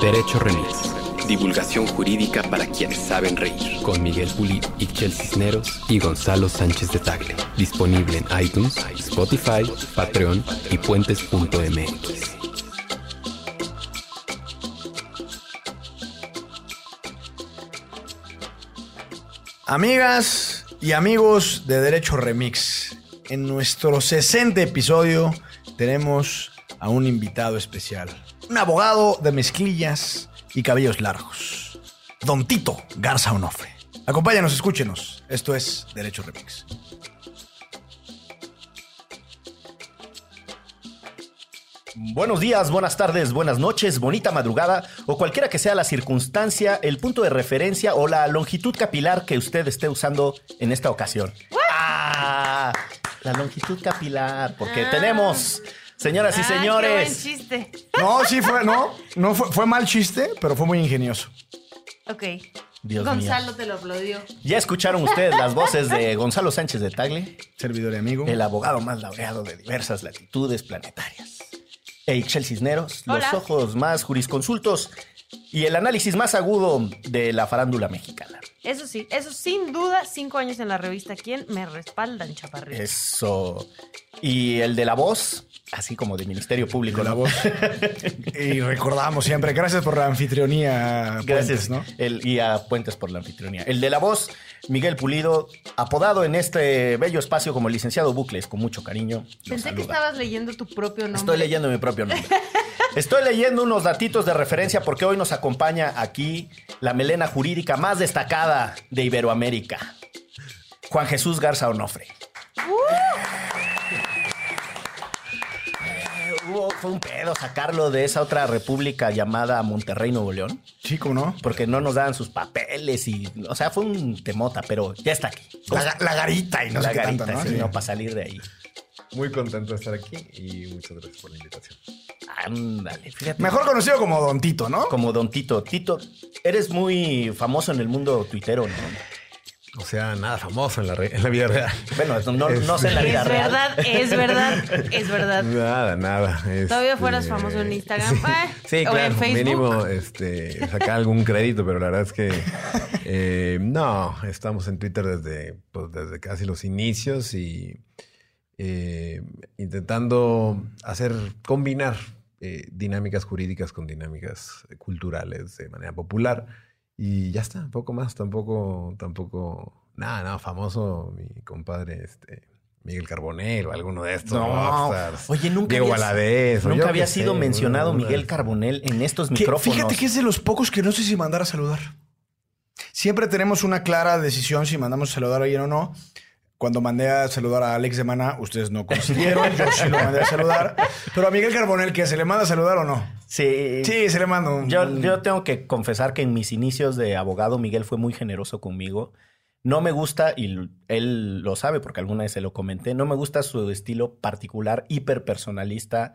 Derecho Remix. Divulgación jurídica para quienes saben reír. Con Miguel Pulido, Ixchel Cisneros y Gonzalo Sánchez de Tagle. Disponible en iTunes, Spotify, Patreon y puentes.mx. Amigas y amigos de Derecho Remix, en nuestro 60 episodio tenemos a un invitado especial, un abogado de mezclillas y cabellos largos, Don Tito Garza Onofre. Acompáñanos, escúchenos. Esto es Derecho Remix. Buenos días, buenas tardes, buenas noches, bonita madrugada o cualquiera que sea la circunstancia, el punto de referencia o la longitud capilar que usted esté usando en esta ocasión. Ah, la longitud capilar, porque Ah. tenemos, señoras y Ah, Qué buen señores, chiste. No, sí fue, no, no fue, fue mal chiste, pero fue muy ingenioso. Ok. Dios Gonzalo te lo aplaudió. ya escucharon ustedes las voces de Gonzalo Sánchez de Tagle, Servidor y amigo. el abogado más laureado de diversas latitudes planetarias. E Ixchel Cisneros, los ojos más jurisconsultos y el análisis más agudo de la farándula mexicana. Eso sí, eso sin duda, cinco años en la revista. ¿Quién me respaldan, chaparrito? Eso. Y el de la voz, así como de Ministerio Público. La ¿no? voz. y recordamos siempre, gracias por la anfitrionía. Gracias, Puentes, ¿no? El, y a Puentes por la anfitrionía. El de la voz, Miguel Pulido, apodado en este bello espacio como el licenciado Bucles, con mucho cariño. Pensé que estabas leyendo tu propio nombre. Estoy leyendo mi propio nombre. Estoy leyendo unos datitos de referencia porque hoy nos acompaña aquí la melena jurídica más destacada de Iberoamérica. Juan Jesús Garza Onofre. Eh, hubo- fue un pedo sacarlo de esa otra república llamada Monterrey, Nuevo León, ¿cómo no? porque no nos daban sus papeles y, o sea, fue un temota, pero ya está aquí. La, la garita y no la sé qué garita, tanto, ¿no? sí, Sí. no, para salir de ahí. Muy contento de estar aquí y muchas gracias por la invitación. Ándale, fíjate. Mejor conocido como Don Tito, ¿no? Como Don Tito. Tito, eres muy famoso en el mundo tuitero, ¿no? O sea, nada famoso en la, en la vida real. Bueno, no, no sé en la vida Es real. verdad, es verdad, es verdad. Nada, nada. Todavía este, fueras famoso en Instagram, eh, Sí, o claro. en Facebook. Mínimo este, sacar algún crédito, pero la verdad es que eh, no, estamos en Twitter desde, pues, desde casi los inicios y eh, intentando hacer, combinar eh, dinámicas jurídicas con dinámicas culturales de manera popular. Y ya está, poco más, tampoco, tampoco, nada, nada, famoso, mi compadre, este, Miguel Carbonell o alguno de estos. No, rockstars. oye, nunca Diego habías- Valadez, Nunca había sido sé, mencionado una- Miguel Carbonell en estos Que- micrófonos. fíjate que es de los pocos que no sé si mandar a saludar. Siempre tenemos una clara decisión si mandamos a saludar a alguien o no. Cuando mandé a saludar a Alex de Mana, ustedes no consiguieron. Yo sí lo mandé a saludar. Pero a Miguel Carbonel, ¿que se le manda a saludar o no? Sí. Sí, se le manda un. Yo, yo tengo que confesar que en mis inicios de abogado, Miguel fue muy generoso conmigo. No me gusta, y él lo sabe porque alguna vez se lo comenté, no me gusta su estilo particular, hiperpersonalista.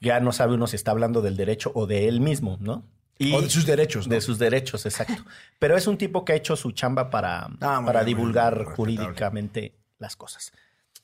Ya no sabe uno si está hablando del derecho o de él mismo, ¿no? Y O de sus derechos, ¿no? De sus derechos, exacto. Pero es un tipo que ha hecho su chamba para, Ah, para bien, divulgar bien, jurídicamente las cosas.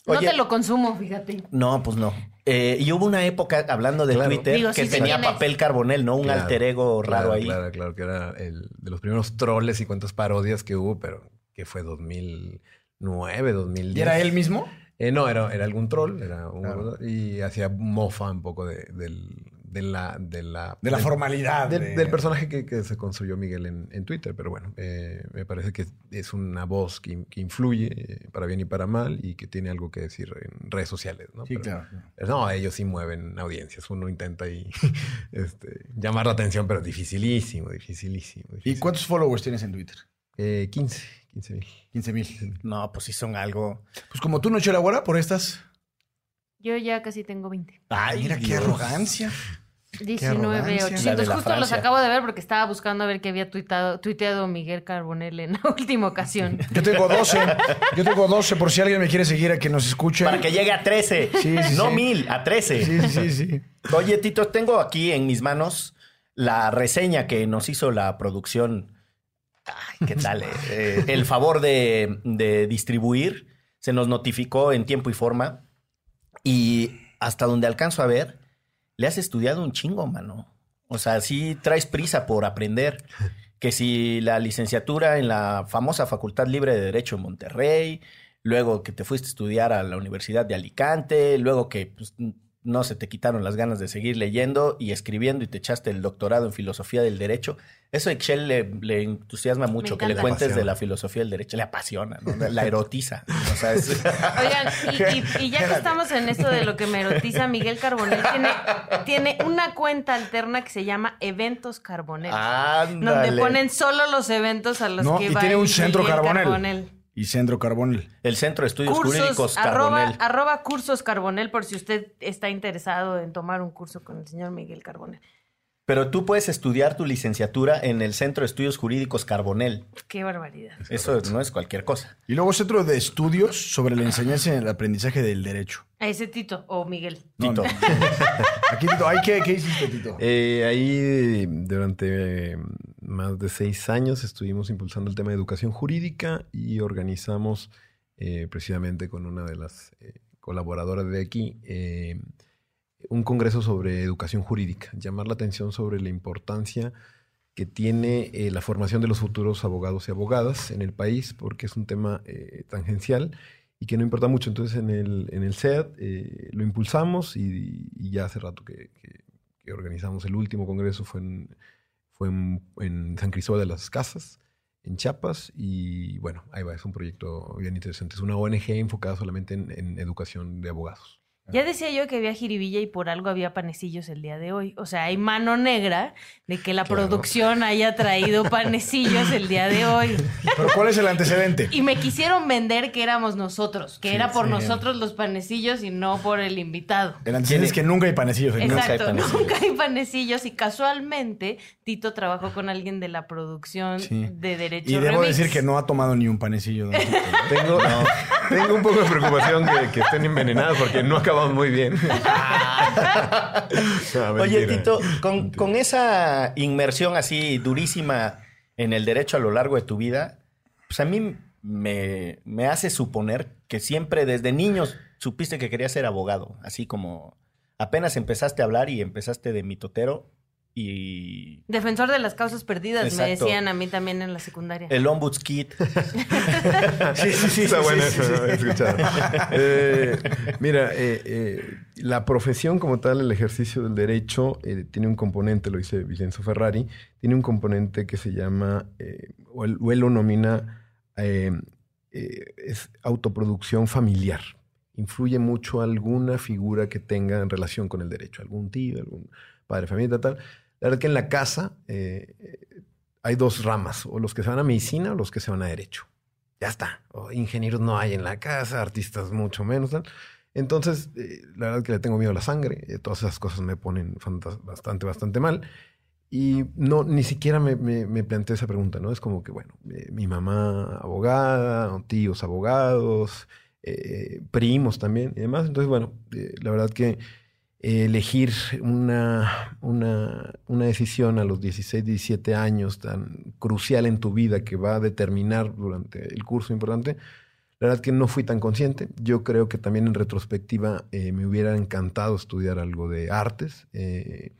No te lo consumo, fíjate. no, pues no. Eh, y hubo una época, hablando de Claro. Twitter, Digo, que sí, tenía papel carbonel, ¿no? Un Claro, alter ego raro claro, ahí. Claro, claro, que era el de los primeros troles y cuantas parodias que hubo, pero que fue 2009, 2010. ¿Y era él mismo? Eh, no, era, era algún troll, era un, Claro. y hacía mofa un poco de, del- de la... De la, De la formalidad. del, de- del personaje que, que se construyó Miguel en, en Twitter, pero bueno, eh, me parece que es una voz que, que influye eh, para bien y para mal y que tiene algo que decir en redes sociales, ¿no? Sí, Pero- claro. no, ellos sí mueven audiencias. Uno intenta ahí este, llamar la atención, pero dificilísimo, dificilísimo. ¿Y dificilísimo. cuántos followers tienes en Twitter? Eh, 15, 15 mil. 15 mil. No, pues sí son algo. Pues como tú no echó la bola por estas. Yo ya casi tengo 20. Ay, Mira qué arrogancia. 19, arrogancia. 800. La de la Justo los acabo de ver porque estaba buscando a ver qué había tuitado, tuiteado Miguel Carbonell en la última ocasión. Yo tengo 12. Yo tengo 12 por si alguien me quiere seguir a que nos escuche. Para que llegue a 13. Sí, sí, no sí. mil, a 13. Sí, sí, sí. Oye, Tito, tengo aquí en mis manos la reseña que nos hizo la producción. Ay, ¿qué tal? eh? Eh, el favor de, de distribuir. Se nos notificó en tiempo y forma. Y hasta donde alcanzo a ver, le has estudiado un chingo, mano. O sea, sí traes prisa por aprender. Que si la licenciatura en la famosa Facultad Libre de Derecho en Monterrey, luego que te fuiste a estudiar a la Universidad de Alicante, luego que pues, no se te quitaron las ganas de seguir leyendo y escribiendo y te echaste el doctorado en filosofía del derecho. Eso a Excel le, le entusiasma mucho, que le cuentes de la filosofía del derecho. Le apasiona, ¿no? la erotiza. O sea, es- Oigan, y, y- y ya que estamos en esto de lo que me erotiza, Miguel Carbonell tiene, tiene una cuenta alterna que se llama Eventos Carbonell. donde ponen solo los eventos a los No, que y va tiene un centro Carbonell. Y Centro Carbonel. El Centro de Estudios Jurídicos Cursos, arroba, cursos Carbonell por si usted está interesado en tomar un curso con el señor Miguel Carbonell. Pero tú puedes estudiar tu licenciatura en el Centro de Estudios Jurídicos Carbonell. Qué barbaridad. Eso no es cualquier cosa. Y luego Centro de Estudios sobre la enseñanza y el aprendizaje del derecho. A ese Tito o Miguel. No, Tito. no. Aquí, Tito, ¿ay, qué, ¿qué hiciste, Tito? Eh, ahí durante eh, más de seis años estuvimos impulsando el tema de educación jurídica y organizamos eh, precisamente con una de las eh, colaboradoras de aquí eh, un congreso sobre educación jurídica, llamar la atención sobre la importancia que tiene la formación de los futuros abogados y abogadas en el país, porque es un tema tangencial y que no importa mucho. Entonces en el, en el lo impulsamos y, ya hace rato que, que- que organizamos el último congreso fue en, fue en, San Cristóbal de las Casas, en Chiapas, y bueno, ahí va, es un proyecto bien interesante. Es una ONG enfocada solamente en, en educación de abogados. Ya decía yo que había jiribilla y por algo había panecillos el día de hoy. O sea, hay mano negra de que la Claro. producción haya traído panecilillos el día de hoy. ¿Pero cuál es el antecedente? Y me quisieron vender que éramos nosotros, que Sí, era por sí. nosotros los panecillos y no por el invitado. El antecedente es que nunca hay panecillos en Nunca hay Exacto, panecillos. nunca hay panecillos y casualmente Tito trabajó con alguien de la producción Sí. de Derecho Y debo Remix. decir que no ha tomado ni un panecillo. don Tito. Tengo, tengo un poco de preocupación que, que estén envenenados porque no muy bien. No, Oye. Tito, con, con esa inmersión así durísima en el derecho a lo largo de tu vida, pues a mí me, me hace suponer que siempre desde niños supiste que querías ser abogado, así como apenas empezaste a hablar y empezaste de mitotero y Defensor de las causas perdidas, me decían a mí también en la secundaria. el ombuds kit. Sí, sí, sí. Está sí, bueno sí, eso, sí, escuchado. Eh, mira, eh, eh, la profesión como tal, el ejercicio del derecho, eh, tiene un componente, lo dice Vicenzo Ferrari, tiene un componente que se llama, eh, o, él, o él lo nomina, eh, eh, es autoproducción familiar. Influye mucho alguna figura que tenga en relación con el derecho, algún tío, algún padre de familia, tal. La verdad que en la casa eh, hay dos ramas, o los que se van a medicina o los que se van a derecho ya está. Ingenieros no hay en la casa, artistas mucho menos. Entonces, eh, la verdad que le tengo miedo a la sangre. eh, todas esas cosas me ponen bastante, bastante mal. Y no, ni siquiera me, me, planteé esa pregunta, ¿no? Es como que, bueno, eh, mi mamá abogada, tíos abogados, primos también y demás. Entonces, bueno, la verdad que elegir una, una, una decisión a los 16, 17 años tan crucial en tu vida que va a determinar durante el curso importante, la verdad que no fui tan consciente. Yo creo que también en retrospectiva eh, me hubiera encantado estudiar algo de artes. Eh,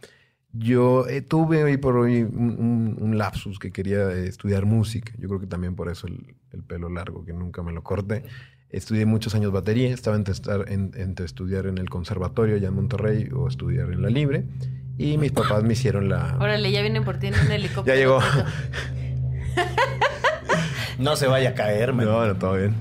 yo eh, tuve hoy por hoy un, lapsus que quería estudiar música. Yo creo que también por eso el, el pelo largo, que nunca me lo corté. Estudié muchos años batería. Estaba entre, estar- en- entre estudiar en el conservatorio allá en Monterrey o estudiar en la Libre. Y mis papás me hicieron la... Órale, ya vienen por ti en un helicóptero. Ya llegó. No se vaya a caer, man. No, no, todo bien.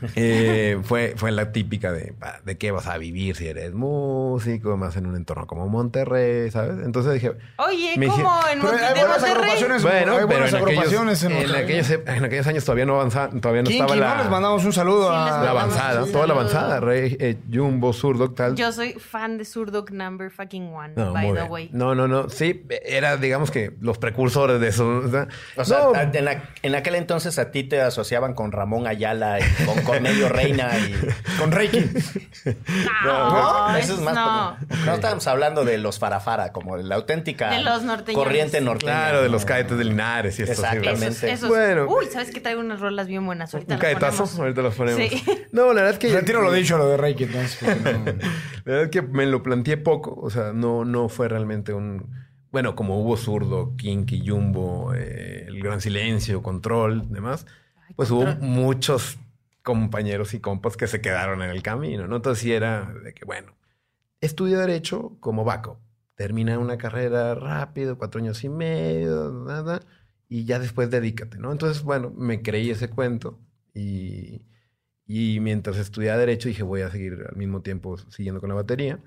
Eh, fue, fue la típica de, de qué vas a vivir si eres músico, más en un entorno como Monterrey, ¿sabes? Entonces dije, Oye, ¿cómo? hicieron- En Pero Monte- hay de buenas Monterrey. agrupaciones. bueno, hay pero buenas en aquellos, agrupaciones en en, Monterrey. aquellos, en aquellos años todavía no avanzaba, todavía no estaba la. Les mandamos un saludo Sí, a... la avanzada, toda la avanzada, Rey, eh, Jumbo, Surdoc, tal. Yo soy fan de Surdoc Number Fucking One, no, by the bien. way. no, no, no, sí, era digamos que los precursores de eso. O sea, O sea, no, a- en, la- en aquel entonces a ti te asociaban con Ramón Ayala y con Cornelio Reina y... Con Reiki. No, eso es más no. como- No estábamos hablando de los farafara, como la auténtica De los norteñones. corriente norteña. claro, de los ¿no? cadetes de Linares y esto. sí, Exactamente. Esos, esos. Bueno. Uy, ¿sabes que traigo unas rolas bien buenas? Ahorita Un ponemos. ahorita los ponemos. Sí. No, la verdad es que... Retiro lo dicho, lo de Reiki, entonces. no- La verdad es que me lo planteé poco, o sea, no, no fue realmente un, bueno, como hubo Zurdo, Kinky, Jumbo, eh, El Gran Silencio, Control, demás, pues hubo muchos compañeros y compas que se quedaron en el camino, ¿no? Entonces era de que, bueno, estudia Derecho como backup. Termina una carrera rápido, cuatro años y medio, nada, y ya después dedícate, ¿no? Entonces, bueno, me creí ese cuento y, y mientras estudiaba Derecho dije, voy a seguir al mismo tiempo siguiendo con la batería.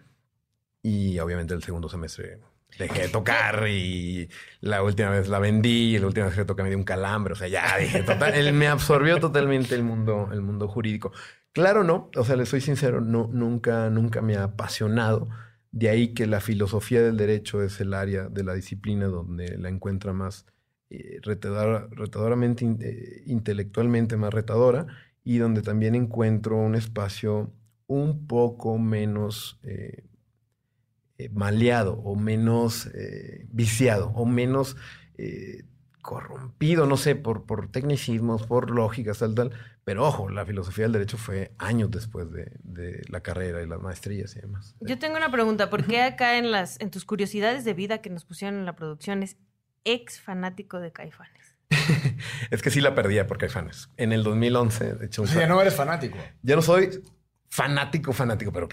Y obviamente el segundo semestre dejé de tocar y la última vez la vendí y la última vez que toqué me dio un calambre. O sea, ya dije, total, él me absorbió totalmente el mundo, el mundo jurídico. Claro, no, o sea, le soy sincero, no, nunca, nunca me ha apasionado. De ahí que la filosofía del derecho es el área de la disciplina donde la encuentra más eh, retadoramente, eh, intelectualmente más retadora y donde también encuentro un espacio un poco menos eh, eh, maleado o menos eh, viciado o menos eh, corrompido, no sé, por, por tecnicismos, por lógicas, tal, tal. Pero ojo, la filosofía del derecho fue años después de, la carrera y las maestrías y demás. Yo tengo una pregunta. ¿Por qué acá en, las, en tus curiosidades de vida que nos pusieron en la producción es ex fanático de Caifanes? es que sí la perdía por Caifanes. En el 2011, de hecho... ya no eres fanático. Ya no soy fanático, fanático, pero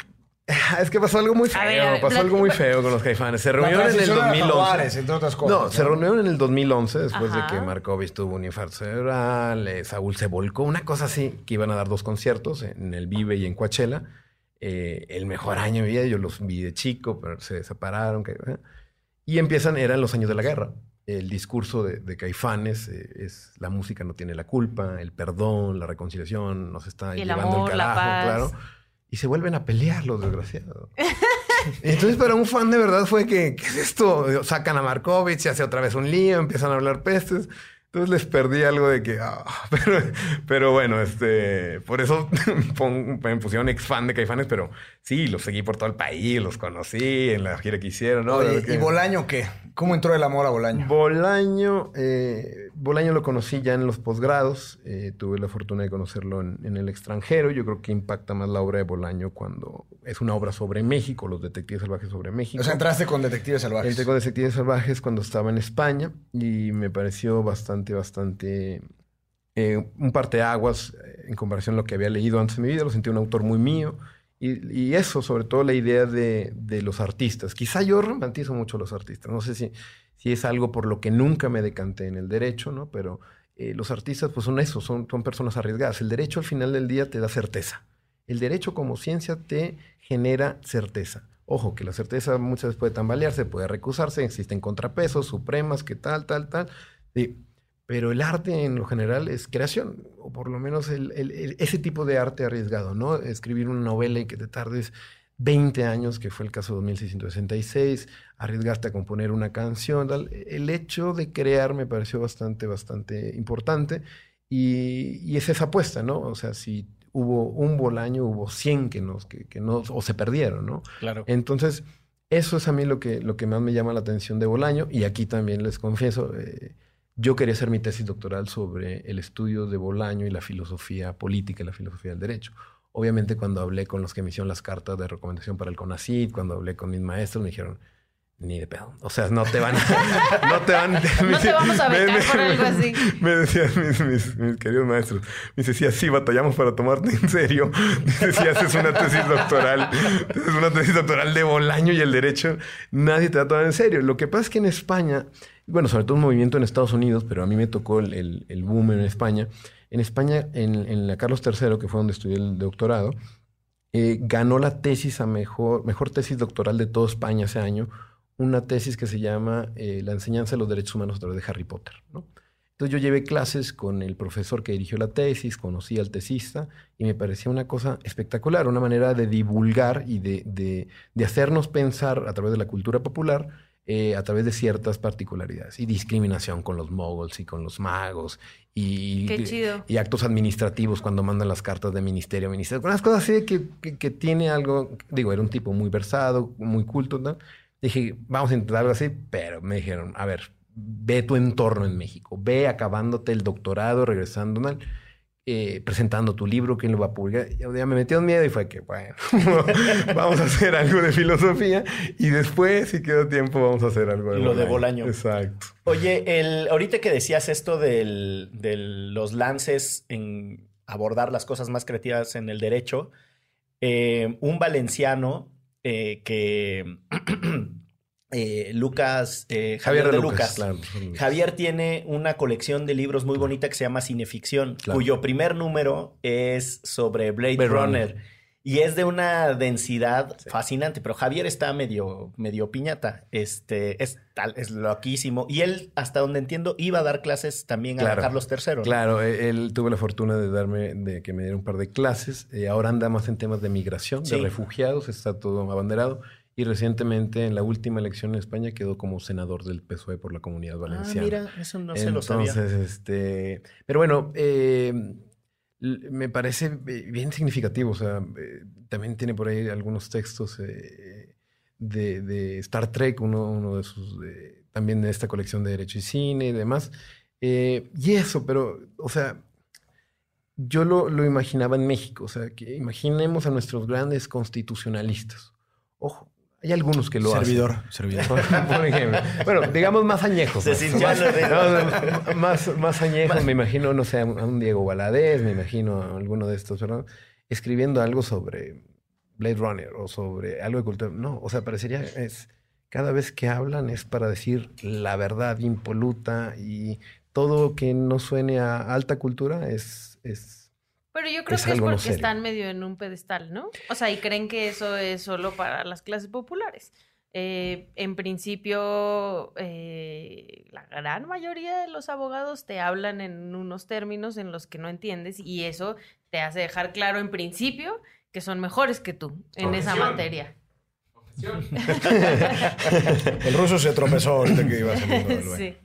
Es que pasó algo muy feo. pasó algo muy feo con los caifanes. Se reunieron en el 2011. entre otras cosas. No, se reunieron en el 2011 después de que Markovich tuvo un infarto cerebral. Eh, Saúl se volcó. Una cosa así, que iban a dar dos conciertos en el Vive y en Coachella. Eh, el mejor año de vida. Yo los vi de chico, pero se separaron. Eh. Y empiezan, eran los años de la guerra. El discurso de, Caifanes es la música no tiene la culpa, el perdón, la reconciliación, nos está llevando el carajo, claro y se vuelven a pelear los desgraciados. Entonces, para un fan de verdad fue que, ¿qué es esto? Sacan a Markovich, se hace otra vez un lío, empiezan a hablar pestes. Entonces les perdí algo de que, ah, pero, bueno, este, por eso me pusieron ex fan de Caifanes, pero sí, los seguí por todo el país, los conocí en la gira que hicieron, ¿no? ¿Y Bolaño qué? ¿Cómo entró el amor a Bolaño? Bolaño, eh, Bolaño lo conocí ya en los posgrados, eh, tuve la fortuna de conocerlo en, el extranjero, yo creo que impacta más la obra de Bolaño cuando es una obra sobre México, los detectives salvajes sobre México. O sea, entraste con detectives salvajes. Entré con detectives salvajes cuando estaba en España y me pareció bastante, bastante... Eh, un parteaguas eh, en comparación a lo que había leído antes de mi vida, lo sentí un autor muy mío. Y, eso, sobre todo la idea de, de, los artistas. Quizá yo romantizo mucho a los artistas. No sé si, si es algo por lo que nunca me decanté en el derecho, ¿no? Pero eh, los artistas pues son eso, son, son personas arriesgadas. El derecho al final del día te da certeza. El derecho como ciencia te genera certeza. Ojo, que la certeza muchas veces puede tambalearse, puede recusarse, existen contrapesos, supremas, que tal, tal, tal. pero el arte en lo general es creación, o por lo menos ese tipo de arte arriesgado, ¿no? Escribir una novela y que te tardes 20 años, que fue el caso de 2666, arriesgaste a componer una canción. El hecho de crear me pareció bastante, bastante importante y, es esa apuesta, ¿no? O sea, si hubo un Bolaño, hubo 100 que, nos, que, no, o se perdieron, ¿no? Claro. Entonces, eso es a mí lo que, lo que más me llama la atención de Bolaño y aquí también les confieso, eh, yo quería hacer mi tesis doctoral sobre el estudio de Bolaño y la filosofía política y la filosofía del derecho. Obviamente cuando hablé con los que me hicieron las cartas de recomendación para el CONACYT, cuando hablé con mis maestros, me dijeron, ni de pedo. O sea, no te van a... no te van... no te vamos a becar por algo así. Me decían mis, queridos maestros. Me decía, sí, batallamos para tomarte en serio. Me decía, haces una tesis doctoral. Es una tesis doctoral de Bolaño y el derecho. Nadie te va a tomar en serio. Lo que pasa es que en España, bueno, sobre todo un movimiento en Estados Unidos, pero a mí me tocó el, el boom en España en España, en, la Carlos III, que fue donde estudié el doctorado, eh, ganó la tesis a mejor, mejor tesis doctoral de toda España ese año, una tesis que se llama eh, La enseñanza de los derechos humanos a través de Harry Potter. Entonces yo llevé clases con el profesor que dirigió la tesis, conocí al tesista y me parecía una cosa espectacular, una manera de divulgar y de, de hacernos pensar a través de la cultura popular eh, a través de ciertas particularidades y discriminación con los moguls y con los magos y, y actos administrativos cuando mandan las cartas de ministerio a ministerio, unas cosas así que, que, tiene algo, digo, era un tipo muy versado, muy culto, ¿no? Dije, vamos a intentar algo así, pero me dijeron, a ver, ve tu entorno en México, ve acabándote el doctorado, regresando, ¿no? Eh, presentando tu libro, quién lo va a publicar. Ya, me metió en miedo y fue que, bueno, vamos a hacer algo de filosofía y después, si quedó tiempo, vamos a hacer algo de Lo de Bolaño. Exacto. Oye, el, ahorita que decías esto de los lances en abordar las cosas más creativas en el derecho, eh, un valenciano eh, que Eh, Lucas, eh, Javier, de Lucas. Javier tiene una colección de libros muy bonita que se llama Cineficción, cuyo primer número es sobre Blade, Runner. Y es de una densidad fascinante, pero Javier está medio, medio piñata. Este, es tal, es loquísimo. Y él, hasta donde entiendo, iba a dar clases también a Carlos III. Claro, e, él, tuvo la fortuna de darme, de que me diera un par de clases. Eh, ahora anda más en temas de migración, de refugiados, está todo abanderado. Y recientemente, en la última elección en España, quedó como senador del PSOE por la comunidad ah, valenciana. Ah, mira, eso no se lo sabía. Entonces, este... Pero bueno, eh, me parece bien significativo. O sea, eh, también tiene por ahí algunos textos eh, de, Star Trek, uno, uno de sus... también de esta colección de Derecho y Cine y demás. y eso, pero, o sea, yo lo, lo imaginaba en México. O sea, que imaginemos a nuestros grandes constitucionalistas. Ojo, hay algunos que lo servidor, hacen. Servidor, Por ejemplo. Bueno, digamos más añejos. más, más, añejos, me imagino, no sé, a un Diego Valadez, me imagino a alguno de estos, ¿verdad? Escribiendo algo sobre Blade Runner o sobre algo de cultura. No, o sea, parecería es cada vez que hablan es para decir la verdad impoluta y todo que no suene a alta cultura es, es pero yo creo que es porque están medio en un pedestal, ¿no? O sea, y creen que eso es solo para las clases populares. Eh, en principio, eh, la gran mayoría de los abogados te hablan en unos términos en los que no entiendes y eso te hace dejar claro en principio que son mejores que tú en esa materia. El ruso se tropezó ahorita que iba a Sí.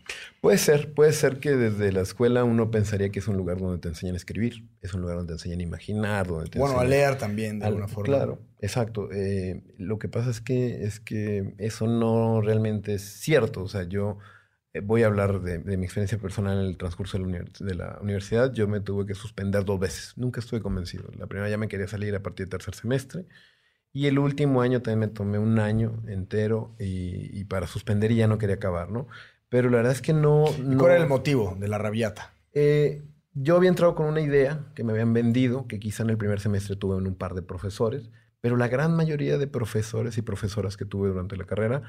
Puede ser, puede ser que desde la escuela uno pensaría que es un lugar donde te enseñan a escribir, es un lugar donde te enseñan a imaginar, donde te Bueno, a leer también de alguna forma. Claro, exacto. Eh, lo que pasa es que, es que eso no realmente es cierto. O sea, yo eh, voy a hablar de, mi experiencia personal en el transcurso de la, de la, universidad. Yo me tuve que suspender dos veces. Nunca estuve convencido. La primera ya me quería salir a partir del tercer semestre. Y el último año también me tomé un año entero y, y para suspender y ya no quería acabar, ¿no? Pero la verdad es que no... ¿Cuál era el motivo de la rabiata? Eh, yo había entrado con una idea que me habían vendido, que quizá en el primer semestre tuve en un par de profesores, pero la gran mayoría de profesores y profesoras que tuve durante la carrera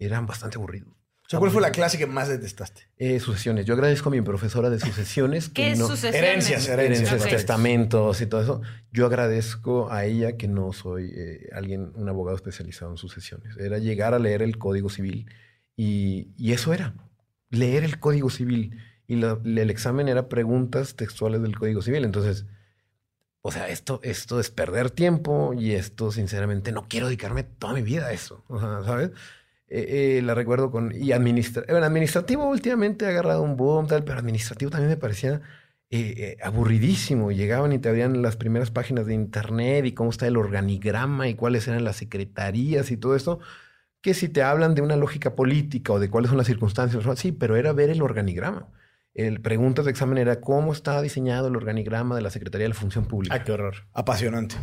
eran bastante aburridos. O sea, ¿cuál fue la clase que más detestaste? Eh, sucesiones. Yo agradezco a mi profesora de sucesiones. ¿Qué es sucesiones? Herencias, herencias. testamentos y todo eso. Yo agradezco a ella que no soy eh, alguien, un abogado especializado en sucesiones. Era llegar a leer el Código Civil y, eso era, leer el Código Civil. Y el examen era preguntas textuales del Código Civil. Entonces, o sea, esto, esto es perder tiempo y esto, sinceramente, no quiero dedicarme toda mi vida a eso. ¿sabes? Eh, eh, la recuerdo con... Y administra, bueno, administrativo últimamente ha agarrado un boom, tal, pero administrativo también me parecía eh, aburridísimo. Llegaban y te abrían las primeras páginas de internet y cómo está el organigrama y cuáles eran las secretarías y todo esto que si te hablan de una lógica política o de cuáles son las circunstancias, sí, pero era ver el organigrama. El preguntas de examen era cómo está diseñado el organigrama de la Secretaría de la Función Pública. Ah, qué horror. Apasionante.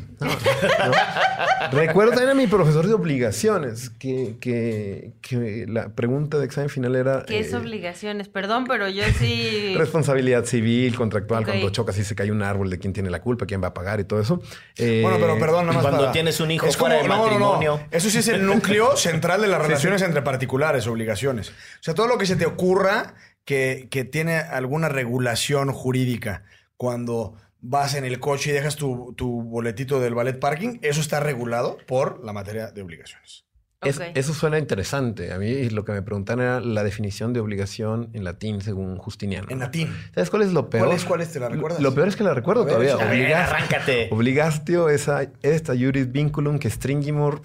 Recuerdo también a mi profesor de obligaciones que, que, la pregunta de examen final era... ¿Qué es eh, obligaciones? Perdón, pero yo sí... Responsabilidad civil, contractual, cuando chocas y se cae un árbol, de quién tiene la culpa, quién va a pagar y todo eso. bueno, pero perdón, nada más Cuando tienes un hijo fuera de matrimonio. Eso sí es el núcleo central de las relaciones entre particulares, obligaciones. O sea, todo lo que se te ocurra que, tiene alguna regulación jurídica cuando vas en el coche y dejas tu, boletito del ballet parking, eso está regulado por la materia de obligaciones. eso suena interesante. A mí lo que me preguntan era la definición de obligación en latín según Justiniano. En latín. ¿Sabes cuál es lo peor? ¿Cuál es? ¿Cuál es? ¿Te la recuerdas? Lo peor es que la recuerdo todavía. arráncate. Obligastio esa, esta juris vinculum que stringimur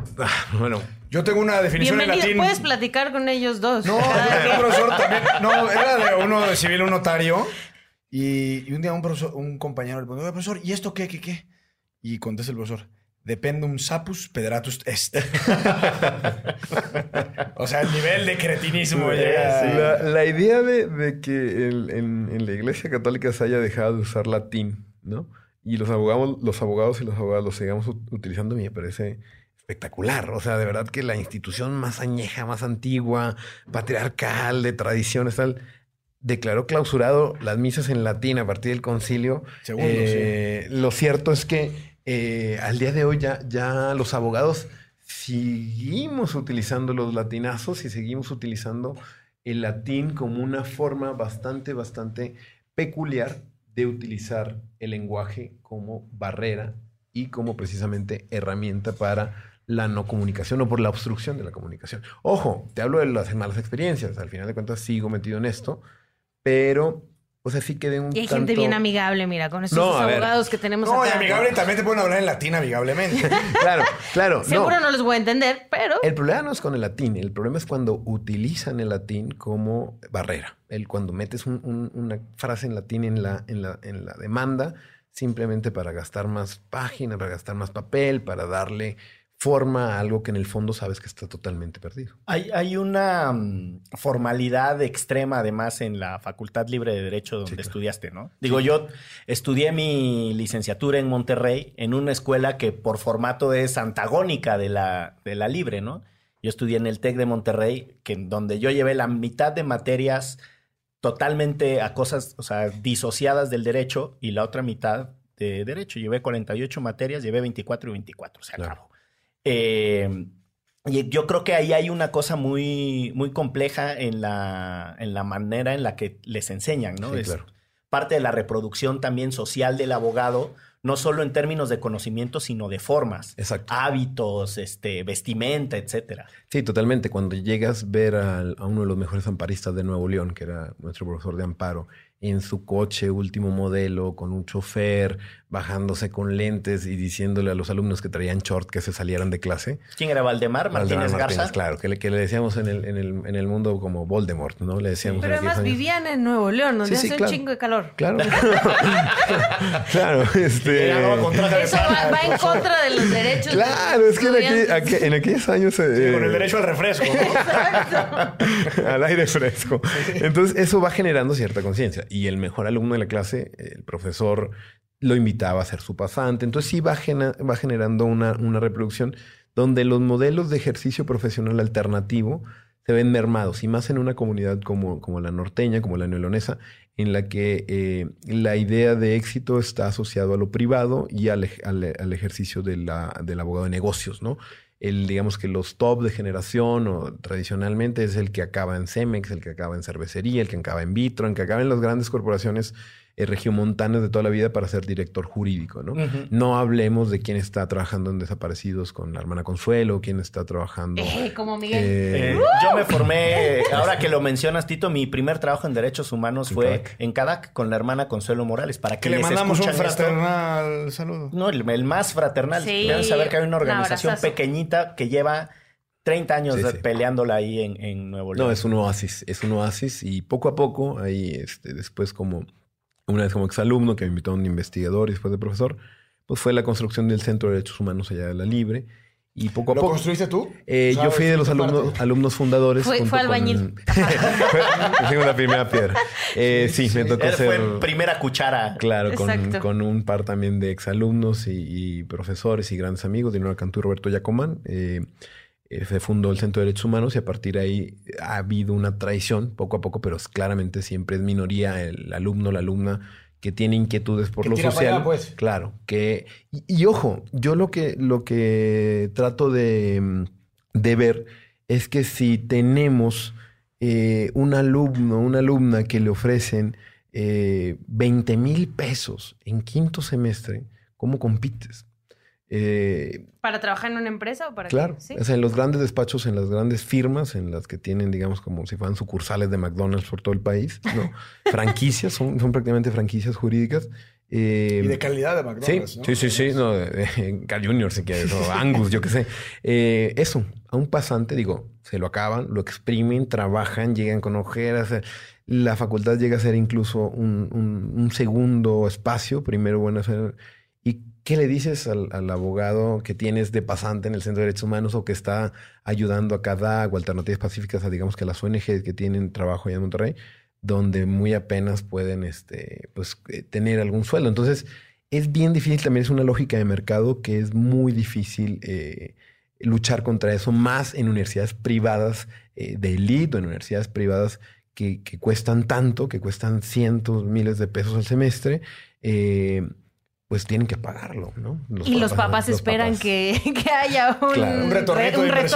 bueno. Yo tengo una definición en latín. Puedes platicar con ellos dos. No, un profesor también. No, era de uno de civil, un notario. Y, un día un, profesor, un compañero le preguntó, profesor, ¿y esto qué, qué, qué? Y contesta el profesor, Dependum sapus pedratus est. o sea, el nivel de cretinismo llega. La, idea de, que en, la Iglesia Católica se haya dejado de usar latín, ¿no? Y los abogados, los abogados y los abogados lo sigamos utilizando me parece espectacular. O sea, de verdad que la institución más añeja, más antigua, patriarcal, de tradiciones, tal, declaró clausurado las misas en latín a partir del concilio. Segundo, eh, Lo cierto es que eh, al día de hoy ya, los abogados seguimos utilizando los latinazos y seguimos utilizando el latín como una forma bastante, bastante peculiar de utilizar el lenguaje como barrera y como precisamente herramienta para la no comunicación o por la obstrucción de la comunicación. Ojo, te hablo de las malas experiencias, al final de cuentas sigo metido en esto, pero o sea, sí quedé un Y hay gente bien amigable, mira, con estos abogados que tenemos No, y amigable también te pueden hablar en latín amigablemente. claro, claro. Seguro no. los voy a entender, pero... El problema no es con el latín. El problema es cuando utilizan el latín como barrera. El cuando metes una frase en latín en la, en, la, en la demanda simplemente para gastar más página, para gastar más papel, para darle forma algo que en el fondo sabes que está totalmente perdido. Hay, hay una mm, formalidad extrema además en la Facultad Libre de Derecho donde estudiaste, ¿no? Digo, yo estudié mi licenciatura en Monterrey en una escuela que por formato es antagónica de la, de la Libre, ¿no? Yo estudié en el TEC de Monterrey, que, donde yo llevé la mitad de materias totalmente a cosas, o sea, disociadas del derecho y la otra mitad de derecho. Llevé 48 materias, llevé 24 y 24, se acabó. Eh, y yo creo que ahí hay una cosa muy, muy compleja en la, en la manera en la que les enseñan, ¿no? es parte de la reproducción también social del abogado, no solo en términos de conocimiento, sino de formas, hábitos, este, vestimenta, etcétera. Sí, totalmente. Cuando llegas a ver a uno de los mejores amparistas de Nuevo León, que era nuestro profesor de amparo, en su coche último modelo, con un chofer, bajándose con lentes y diciéndole a los alumnos que traían short que se salieran de clase. ¿Quién era Valdemar? Martínez, Garza. Claro, que le, que le decíamos en el, en, el, en el mundo como Voldemort, ¿no? Le decíamos. Pero además vivían en Nuevo León, donde hace un chingo de calor. Claro. claro, este. Eso va, en contra de los derechos. Claro, es que en, en, aquellos años. Eh, con el derecho al refresco. al aire fresco. Entonces, eso va generando cierta conciencia y el mejor alumno de la clase, el profesor, lo invitaba a ser su pasante. Entonces sí va, va generando una, una, reproducción donde los modelos de ejercicio profesional alternativo se ven mermados, y más en una comunidad como, como la norteña, como la neolonesa, en la que eh, la idea de éxito está asociado a lo privado y al, al, ejercicio de la, del abogado de negocios, ¿no? El, digamos que los top de generación o tradicionalmente es el que acaba en Cemex, el que acaba en cervecería, el que acaba en Vitro, el que acaba en las grandes corporaciones eh, regiomontanos de toda la vida para ser director jurídico, ¿no? No hablemos de quién está trabajando en Desaparecidos con la hermana Consuelo, quién está trabajando... Eh, como Miguel. Eh, yo me formé, ahora que lo mencionas, Tito, mi primer trabajo en derechos humanos fue en CADAC con la hermana Consuelo Morales. Para que, le mandamos un fraternal saludo. No, el, más fraternal. Sí. Deben saber que hay una organización pequeñita que lleva 30 años peleándola ahí en, Nuevo León. No, es un oasis, es un oasis y poco a poco, ahí este, después como una vez como exalumno que me invitó a un investigador y después de profesor, pues fue la construcción del Centro de Derechos Humanos allá de la Libre. Y poco a ¿Lo poco. construiste tú? Eh, yo fui de los alumnos, alumnos fundadores. Fue, fue albañil. fue la primera piedra. Eh, sí, me tocó Él ser. Fue primera cuchara. Claro, con, con, un par también de exalumnos y, y profesores y grandes amigos, Dinora Cantú y Roberto Yacomán. Eh, se fundó el Centro de Derechos Humanos y a partir de ahí ha habido una traición poco a poco, pero claramente siempre es minoría el alumno, la alumna que tiene inquietudes por lo social. pues. Claro, que y, ojo, yo lo que lo que trato de, ver es que si tenemos eh, un alumno, una alumna que le ofrecen eh, 20 mil pesos en quinto semestre, ¿cómo compites? Eh, ¿Para trabajar en una empresa o para Claro, o sea, en los grandes despachos, en las grandes firmas, en las que tienen, digamos, como si fueran sucursales de McDonald's por todo el país, ¿no? franquicias, son, son prácticamente franquicias jurídicas. Eh, y de calidad de McDonald's, sí, ¿no? Sí, sí, sí, no, Carl Junior si quieres, o Angus, yo qué sé. Eh, eso, a un pasante, digo, se lo acaban, lo exprimen, trabajan, llegan con ojeras. La facultad llega a ser incluso un, un, un segundo espacio. Primero, bueno, hacer y ¿qué le dices al, abogado que tienes de pasante en el Centro de Derechos Humanos o que está ayudando a CADAG o Alternativas Pacíficas a, digamos, que las ONG que tienen trabajo allá en Monterrey, donde muy apenas pueden este, pues, eh, tener algún sueldo? Entonces, es bien difícil, también es una lógica de mercado que es muy difícil eh, luchar contra eso, más en universidades privadas eh, de élite o en universidades privadas que, cuestan tanto, que cuestan cientos, miles de pesos al semestre. Pues tienen que pagarlo, ¿no? y los papás esperan Que, haya un, retorno.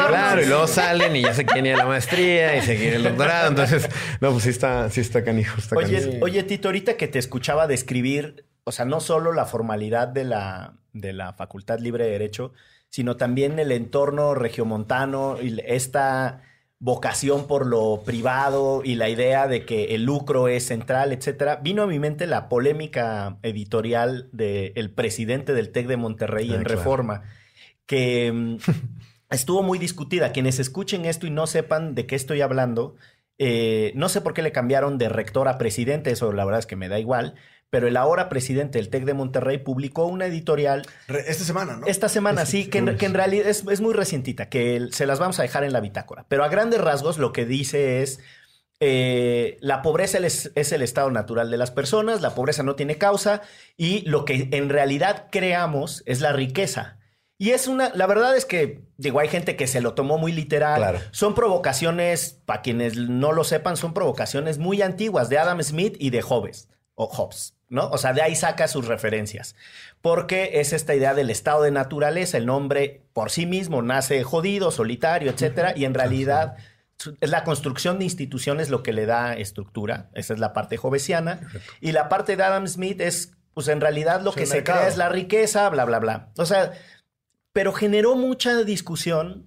Claro, y luego salen y ya se quieren ir a la maestría y seguir el doctorado. Entonces, no, pues sí está, sí está canijo. oye, oye, Tito, ahorita que te escuchaba describir o sea, no solo la formalidad de la, de la Facultad Libre de Derecho, sino también el entorno regiomontano y esta vocación por lo privado y la idea de que el lucro es central, etcétera, vino a mi mente la polémica editorial del presidente del TEC de Monterrey ah, en Reforma, que mm, estuvo muy discutida. Quienes escuchen esto y no sepan de qué estoy hablando, eh, no sé por qué le cambiaron de rector a presidente, eso la verdad es que me da igual, pero el ahora presidente del TEC de Monterrey publicó una editorial. Esta semana, ¿no? Esta semana, sí, que en, realidad es, muy recientita, que se las vamos a dejar en la bitácora. Pero a grandes rasgos lo que dice es, eh, la pobreza es, es, el estado natural de las personas, la pobreza no tiene causa y lo que en realidad creamos es la riqueza. Y es una, la verdad es que, digo, hay gente que se lo tomó muy literal. Son provocaciones, para quienes no lo sepan, son provocaciones muy antiguas de Adam Smith y de Hobbes, o Hobbes. ¿No? O sea, de ahí saca sus referencias. Porque es esta idea del estado de naturaleza, el nombre por sí mismo nace jodido, solitario, etcétera, y en realidad es la construcción de instituciones lo que le da estructura. Esa es la parte jovesiana. Y la parte de Adam Smith es, pues en realidad lo que se crea es la riqueza, bla, bla, bla. O sea, pero generó mucha discusión.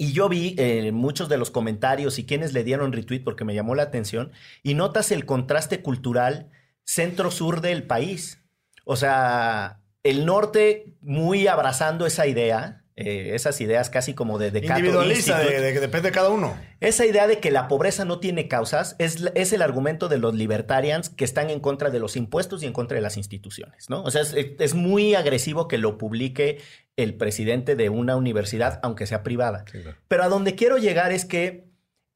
Y yo vi eh, muchos de los comentarios y quienes le dieron retweet porque me llamó la atención. Y notas el contraste cultural centro-sur del país. O sea, el norte muy abrazando esa idea, eh, esas ideas casi como de... de Individualista, de, que depende de cada uno. Esa idea de que la pobreza no tiene causas es, es, el argumento de los libertarians que están en contra de los impuestos y en contra de las instituciones, ¿no? O sea, es, es muy agresivo que lo publique el presidente de una universidad, aunque sea privada. Pero a donde quiero llegar es que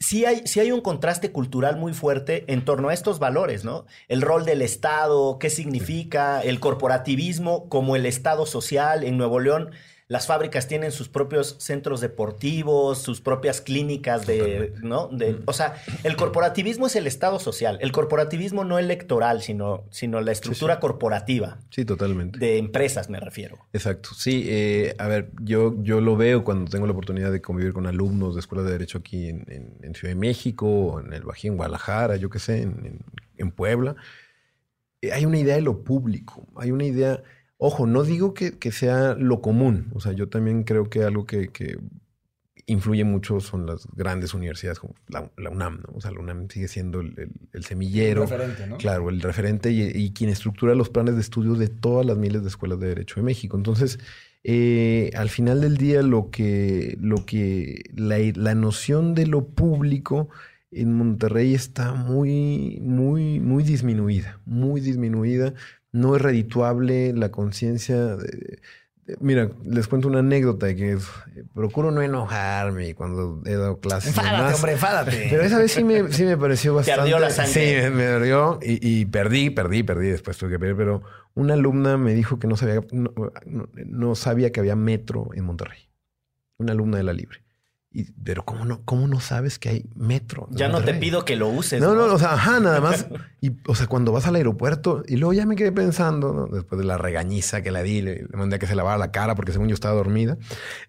sí hay, hay un contraste cultural muy fuerte en torno a estos valores, ¿no? El rol del Estado, qué significa, el corporativismo como el Estado social en Nuevo León las fábricas tienen sus propios centros deportivos, sus propias clínicas de, ¿no? De, o sea, el corporativismo es el estado social. El corporativismo no electoral, sino, sino la estructura corporativa. Sí, totalmente. De empresas, me refiero. Exacto. Sí, eh, a ver, yo, yo lo veo cuando tengo la oportunidad de convivir con alumnos de escuelas de derecho aquí en, Ciudad de México, en el Bajío, en Guadalajara, yo qué sé, en, en Puebla. Eh, hay una idea de lo público, hay una idea Ojo, no digo que, sea lo común. O sea, yo también creo que algo que, influye mucho son las grandes universidades como la, UNAM, ¿no? O sea, la UNAM sigue siendo el, semillero. El referente, ¿no? Claro, el referente y, quien estructura los planes de estudio de todas las miles de escuelas de Derecho de México. Entonces, eh, al final del día, lo que, lo que, la, la noción de lo público en Monterrey está muy, muy, muy disminuida, muy disminuida no es redituable la conciencia. Mira, les cuento una anécdota de que procuro no enojarme cuando he dado clases. Enfádate, hombre, enfádate. Pero esa vez sí me, sí me pareció bastante. Perdió la sangre. Sí, me, perdió y, perdí, perdí, perdí. Después tuve que perder. Pero una alumna me dijo que no sabía, no sabía que había metro en Monterrey. Una alumna de la Libre pero ¿cómo no, ¿cómo no sabes que hay metro? Ya no te pido que lo uses. No, no, o sea, ajá, nada más. y, o sea, cuando vas al aeropuerto, y luego ya me quedé pensando, ¿no? después de la regañiza que le di, le, mandé a que se lavara la cara porque según yo estaba dormida.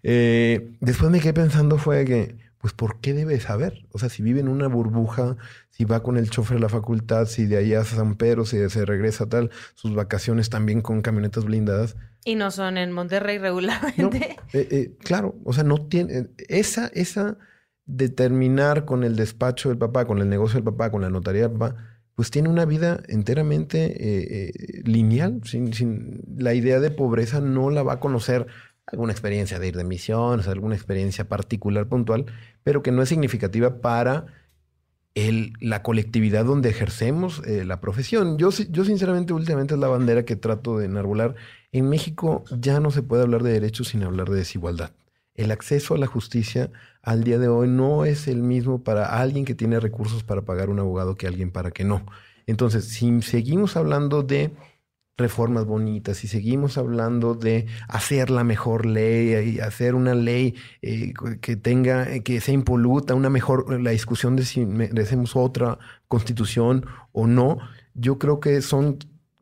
Eh, después me quedé pensando fue que, pues, ¿por qué debe saber? O sea, si vive en una burbuja, si va con el chofer de la facultad, si de ahí a San Pedro, si se regresa tal, sus vacaciones también con camionetas blindadas y no son en Monterrey regularmente. Eh, eh, claro, o sea, no tiene esa, esa determinar con el despacho del papá, con el negocio del papá, con la notaría del papá, pues tiene una vida enteramente eh, lineal. Sin, sin, la idea de pobreza no la va a conocer alguna experiencia de ir de misiones, alguna experiencia particular, puntual, pero que no es significativa para el, la colectividad donde ejercemos eh, la profesión. Yo, yo sinceramente últimamente es la bandera que trato de enarbolar. En México ya no se puede hablar de derechos sin hablar de desigualdad. El acceso a la justicia al día de hoy no es el mismo para alguien que tiene recursos para pagar un abogado que alguien para que no. Entonces, si seguimos hablando de reformas bonitas y seguimos hablando de hacer la mejor ley hacer una ley eh, que tenga que sea impoluta una mejor la discusión de si merecemos otra constitución o no. Yo creo que son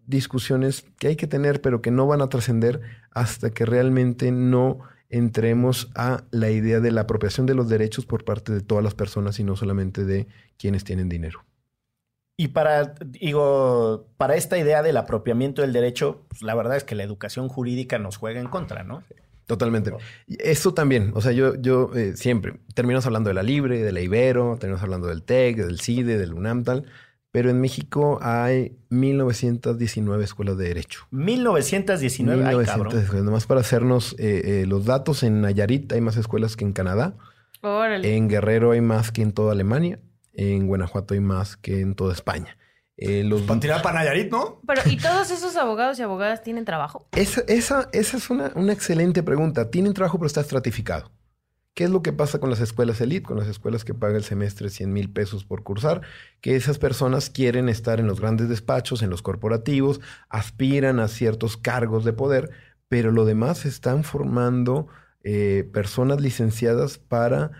discusiones que hay que tener pero que no van a trascender hasta que realmente no entremos a la idea de la apropiación de los derechos por parte de todas las personas y no solamente de quienes tienen dinero y para, digo, para esta idea del apropiamiento del derecho, pues, la verdad es que la educación jurídica nos juega en contra, ¿no? Totalmente. Eso también, o sea, yo, yo eh, siempre, terminamos hablando de la Libre, de la Ibero, terminamos hablando del TEC, del CIDE, del UNAM, tal, pero en México hay 1919 escuelas de derecho. 1919, 1919 Ay, Nomás para hacernos eh, eh, los datos, en Nayarit hay más escuelas que en Canadá. Órale. En Guerrero hay más que en toda Alemania en Guanajuato hay más que en toda España. Eh, los... Para tirar para Nayarit, ¿no? Pero, ¿y todos esos abogados y abogadas tienen trabajo? Esa, esa, esa es una, una, excelente pregunta. Tienen trabajo, pero está estratificado. ¿Qué es lo que pasa con las escuelas elite, con las escuelas que pagan el semestre 100 mil pesos por cursar? Que esas personas quieren estar en los grandes despachos, en los corporativos, aspiran a ciertos cargos de poder, pero lo demás están formando eh, personas licenciadas para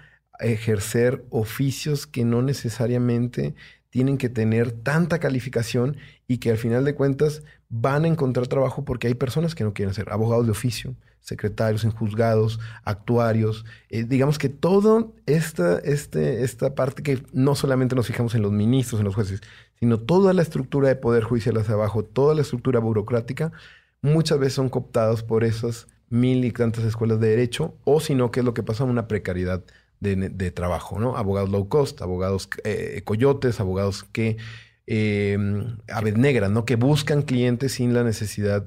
ejercer oficios que no necesariamente tienen que tener tanta calificación y que al final de cuentas van a encontrar trabajo porque hay personas que no quieren ser abogados de oficio, secretarios en juzgados, actuarios. Eh, digamos que toda esta, este, esta parte que no solamente nos fijamos en los ministros, en los jueces, sino toda la estructura de poder judicial hacia abajo, toda la estructura burocrática, muchas veces son cooptados por esas mil y tantas escuelas de derecho, o si no, que es lo que pasa, una precariedad de, trabajo, ¿no? Abogados low cost, abogados eh, coyotes, abogados que, eh, aves negras, ¿no? Que buscan clientes sin la necesidad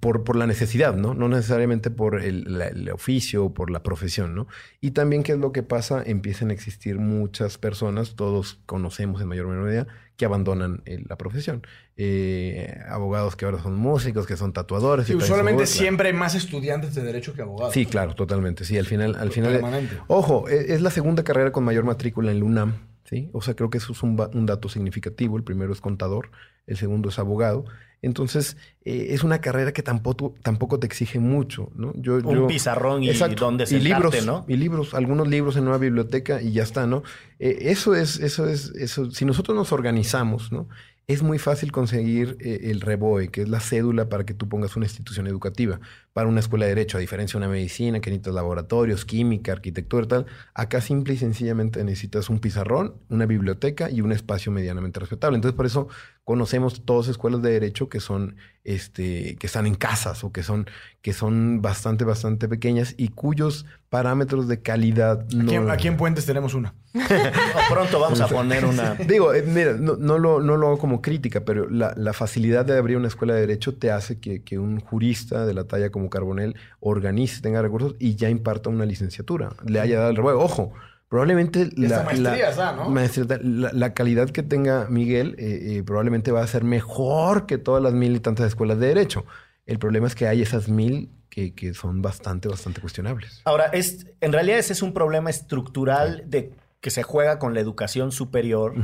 por, la necesidad, ¿no? No necesariamente por el, oficio o por la profesión, ¿no? Y también, ¿qué es lo que pasa? Empiezan a existir muchas personas, todos conocemos en mayor o menor medida, que abandonan eh, la profesión. Eh, abogados que ahora son músicos, que son tatuadores. y usualmente siempre hay más estudiantes de derecho que abogados. Sí, claro, totalmente. Sí, al final... Al final ojo, e, es, la segunda carrera con mayor matrícula en el UNAM. ¿Sí? O sea, creo que eso es un, un dato significativo. El primero es contador, el segundo es abogado. Entonces, eh, es una carrera que tampoco, tampoco te exige mucho, ¿no? Yo, Un pizarrón y donde y libros, ¿no? Y libros, algunos libros en una biblioteca y ya está, ¿no? Eh, eso es, eso es, eso. Si nosotros nos organizamos, ¿no? es muy fácil conseguir eh, el REBOE, que es la cédula para que tú pongas una institución educativa para una escuela de derecho, a diferencia de una medicina que necesitas laboratorios, química, arquitectura y tal. Acá simple y sencillamente necesitas un pizarrón, una biblioteca y un espacio medianamente respetable. Entonces, por eso conocemos todas escuelas de derecho que son, este, que están en casas o que son, que son bastante, bastante pequeñas y cuyos parámetros de calidad no... Aquí, en Puentes tenemos una. pronto vamos a poner una... Digo, eh, mira, no, lo, no lo hago como crítica, pero la, facilidad de abrir una escuela de derecho te hace que, que, un jurista de la talla como Carbonel organice, tenga recursos y ya imparta una licenciatura, le haya dado el revuelo. Ojo, Probablemente la, la, calidad que tenga Miguel eh, eh, probablemente va a ser mejor que todas las mil y tantas escuelas de derecho. El problema es que hay esas mil que, son bastante, bastante cuestionables. Ahora, es, en realidad ese es un problema estructural de que se juega con la educación superior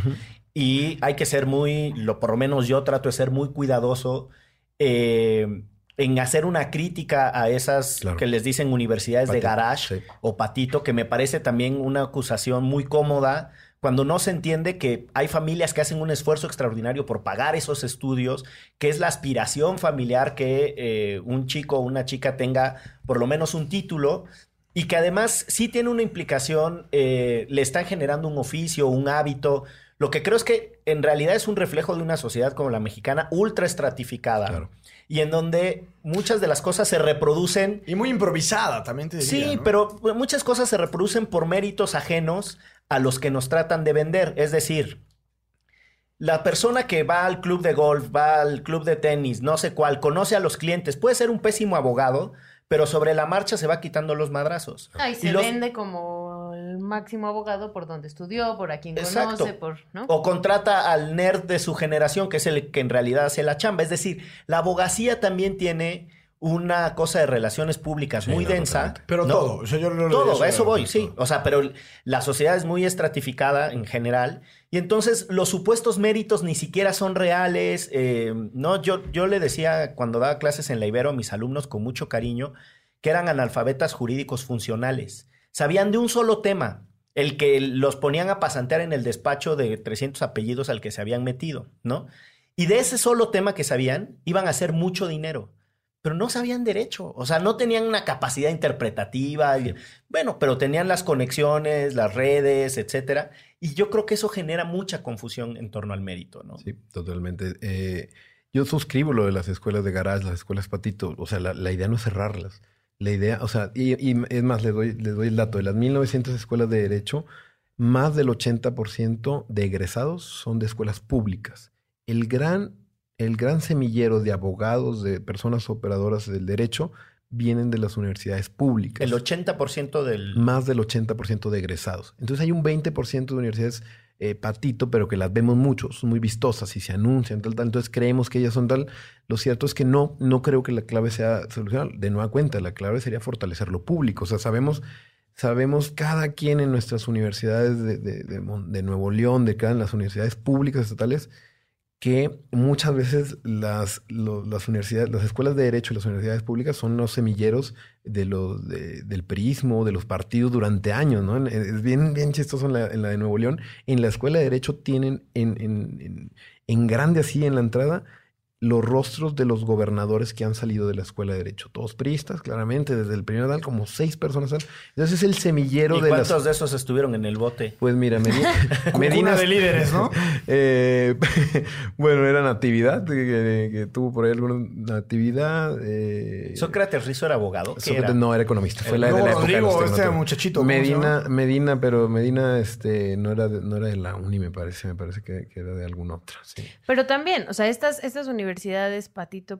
y hay que ser muy, lo por lo menos yo trato de ser muy cuidadoso. Eh, en hacer una crítica a esas que les dicen universidades de garage o patito, que me parece también una acusación muy cómoda cuando no se entiende que hay familias que hacen un esfuerzo extraordinario por pagar esos estudios, que es la aspiración familiar que eh, un chico o una chica tenga por lo menos un título y que además sí tiene una implicación, eh, le están generando un oficio, un hábito. Lo que creo es que en realidad es un reflejo de una sociedad como la mexicana ultra estratificada. Claro y en donde muchas de las cosas se reproducen. Y muy improvisada, también te diría. Sí, pero muchas cosas se reproducen por méritos ajenos a los que nos tratan de vender. Es decir, la persona que va al club de golf, va al club de tenis, no sé cuál, conoce a los clientes, puede ser un pésimo abogado, pero sobre la marcha se va quitando los madrazos. Ah, y se vende como el máximo abogado por donde estudió, por a quien conoce, por, ¿no? O contrata al nerd de su generación, que es el que en realidad hace la chamba. Es decir, la abogacía también tiene una cosa de relaciones públicas muy densa. Pero todo, o sea, yo lo Todo, a eso voy, sí. O sea, pero la sociedad es muy estratificada en general y entonces los supuestos méritos ni siquiera son reales. Eh, no, yo, yo le decía cuando daba clases en la Ibero a mis alumnos con mucho cariño que eran analfabetas jurídicos funcionales. Sabían de un solo tema, el que los ponían a pasantear en el despacho de 300 apellidos al que se habían metido, ¿no? Y de ese solo tema que sabían, iban a hacer mucho dinero pero no sabían derecho, o sea, no tenían una capacidad interpretativa, bueno, pero tenían las conexiones, las redes, etcétera, y yo creo que eso genera mucha confusión en torno al mérito, ¿no? Sí, totalmente. Eh, yo suscribo lo de las escuelas de garage, las escuelas patito, o sea, la, idea no es cerrarlas, la idea, o sea, y, es más, les doy, les doy el dato, de las 1900 escuelas de derecho, más del 80% de egresados son de escuelas públicas. El gran el gran semillero de abogados, de personas operadoras del derecho, vienen de las universidades públicas. El 80% del... Más del 80% de egresados. Entonces hay un 20% de universidades eh, patito, pero que las vemos mucho, son muy vistosas y se anuncian, tal, tal. Entonces creemos que ellas son tal. Lo cierto es que no, no creo que la clave sea solucionar. De nueva cuenta, la clave sería fortalecer lo público. O sea, sabemos, sabemos cada quien en nuestras universidades de, de, de Nuevo León, de cada en las universidades públicas estatales, que muchas veces las, las universidades, las escuelas de derecho y las universidades públicas son los semilleros de los, del prismo, de los partidos durante años, ¿no? Es bien, bien chistoso en la, en la de Nuevo León. En la escuela de derecho tienen en, en, en, en grande así en la entrada los rostros de los gobernadores que han salido de la escuela de derecho. Todos priistas, claramente, desde el primer edad, como seis personas. Entonces es el semillero ¿Y de cuántos de esos estuvieron en el bote? Pues mira, Medina... Medina de líderes, ¿no? eh, bueno, era Natividad, que, que, tuvo por ahí alguna Natividad. Eh... ¿Sócrates Rizzo era abogado? Sócrates no, era economista. Fue la, no, de la Rodrigo, época este muchachito. Medina, Medina, pero Medina este, no, era de, no era de la uni, me parece. Me parece que, que era de alguna otra, sí. Pero también, o sea, estas, estas universidades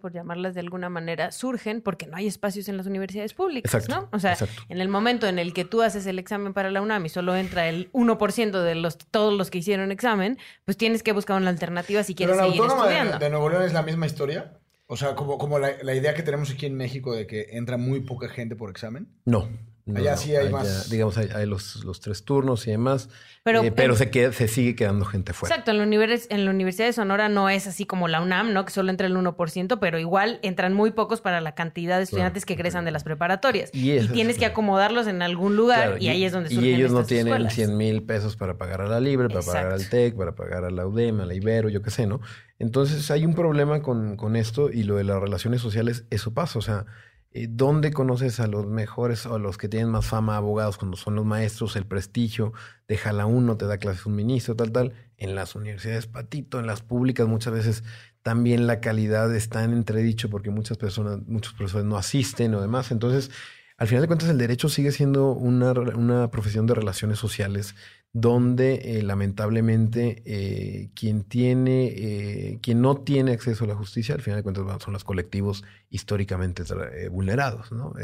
por llamarlas de alguna manera, surgen porque no hay espacios en las universidades públicas, ¿no? O sea, en el momento en el que tú haces el examen para la UNAM y solo entra el 1% de los, todos los que hicieron examen, pues tienes que buscar una alternativa si quieres seguir estudiando. De, de, Nuevo León es la misma historia? O sea, como, como la, la idea que tenemos aquí en México de que entra muy poca gente por examen. No, no, allá sí hay más. Digamos, hay, hay los, los, tres turnos y demás. Pero, eh, pero se, queda, se sigue quedando gente fuera. Exacto. En la, univers, en la Universidad de Sonora no es así como la UNAM, ¿no? Que solo entra el 1%, pero igual entran muy pocos para la cantidad de estudiantes que egresan de las preparatorias. Y, y tienes que acomodarlos en algún lugar y, ahí es donde surgen Y ellos no tienen escuelas. 100 mil pesos para pagar a la Libre, para Exacto. pagar al TEC, para pagar a la UDEM, a la Ibero, yo qué sé, ¿no? Entonces hay un problema con, con esto y lo de las relaciones sociales, eso pasa. O sea, ¿Dónde conoces a los mejores o a los que tienen más fama abogados cuando son los maestros, el prestigio? Déjala uno, te da clases un ministro, tal, tal. En las universidades, patito, en las públicas muchas veces también la calidad está en entredicho porque muchas personas, muchos profesores no asisten o demás. Entonces, al final de cuentas, el derecho sigue siendo una, una profesión de relaciones sociales donde eh, lamentablemente eh, quien tiene, eh, quien no tiene acceso a la justicia, al final de cuentas son los colectivos históricamente vulnerados, ¿no?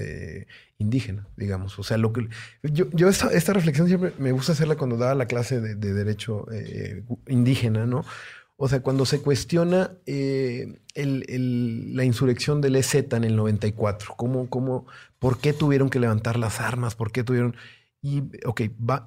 indígenas, digamos. O sea, lo que yo, yo esta, esta, reflexión siempre me gusta hacerla cuando daba la clase de derecho indígena, ¿no? O sea, cuando se cuestiona el, el, la insurrección del EZ en el 94, ¿cómo, cómo, ¿por qué tuvieron que levantar las armas? ¿Por qué tuvieron...? Y, ok, va,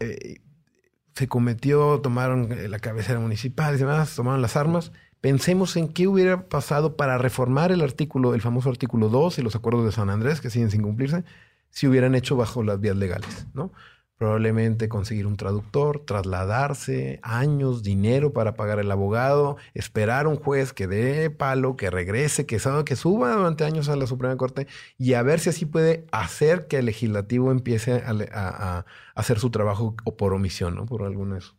se cometió, tomaron eh, la cabecera municipal y demás, tomaron las armas. Pensemos en qué hubiera pasado para reformar el artículo, el famoso artículo 2 y los acuerdos de San Andrés, que siguen sin cumplirse, si hubieran hecho bajo las vías legales, ¿no? Probablemente conseguir un traductor, trasladarse, años, dinero para pagar el abogado, esperar un juez que dé palo, que regrese, que, que suba durante años a la Suprema Corte y a ver si así puede hacer que el legislativo empiece a, a, a hacer su trabajo o por omisión, ¿no? Por alguna eso.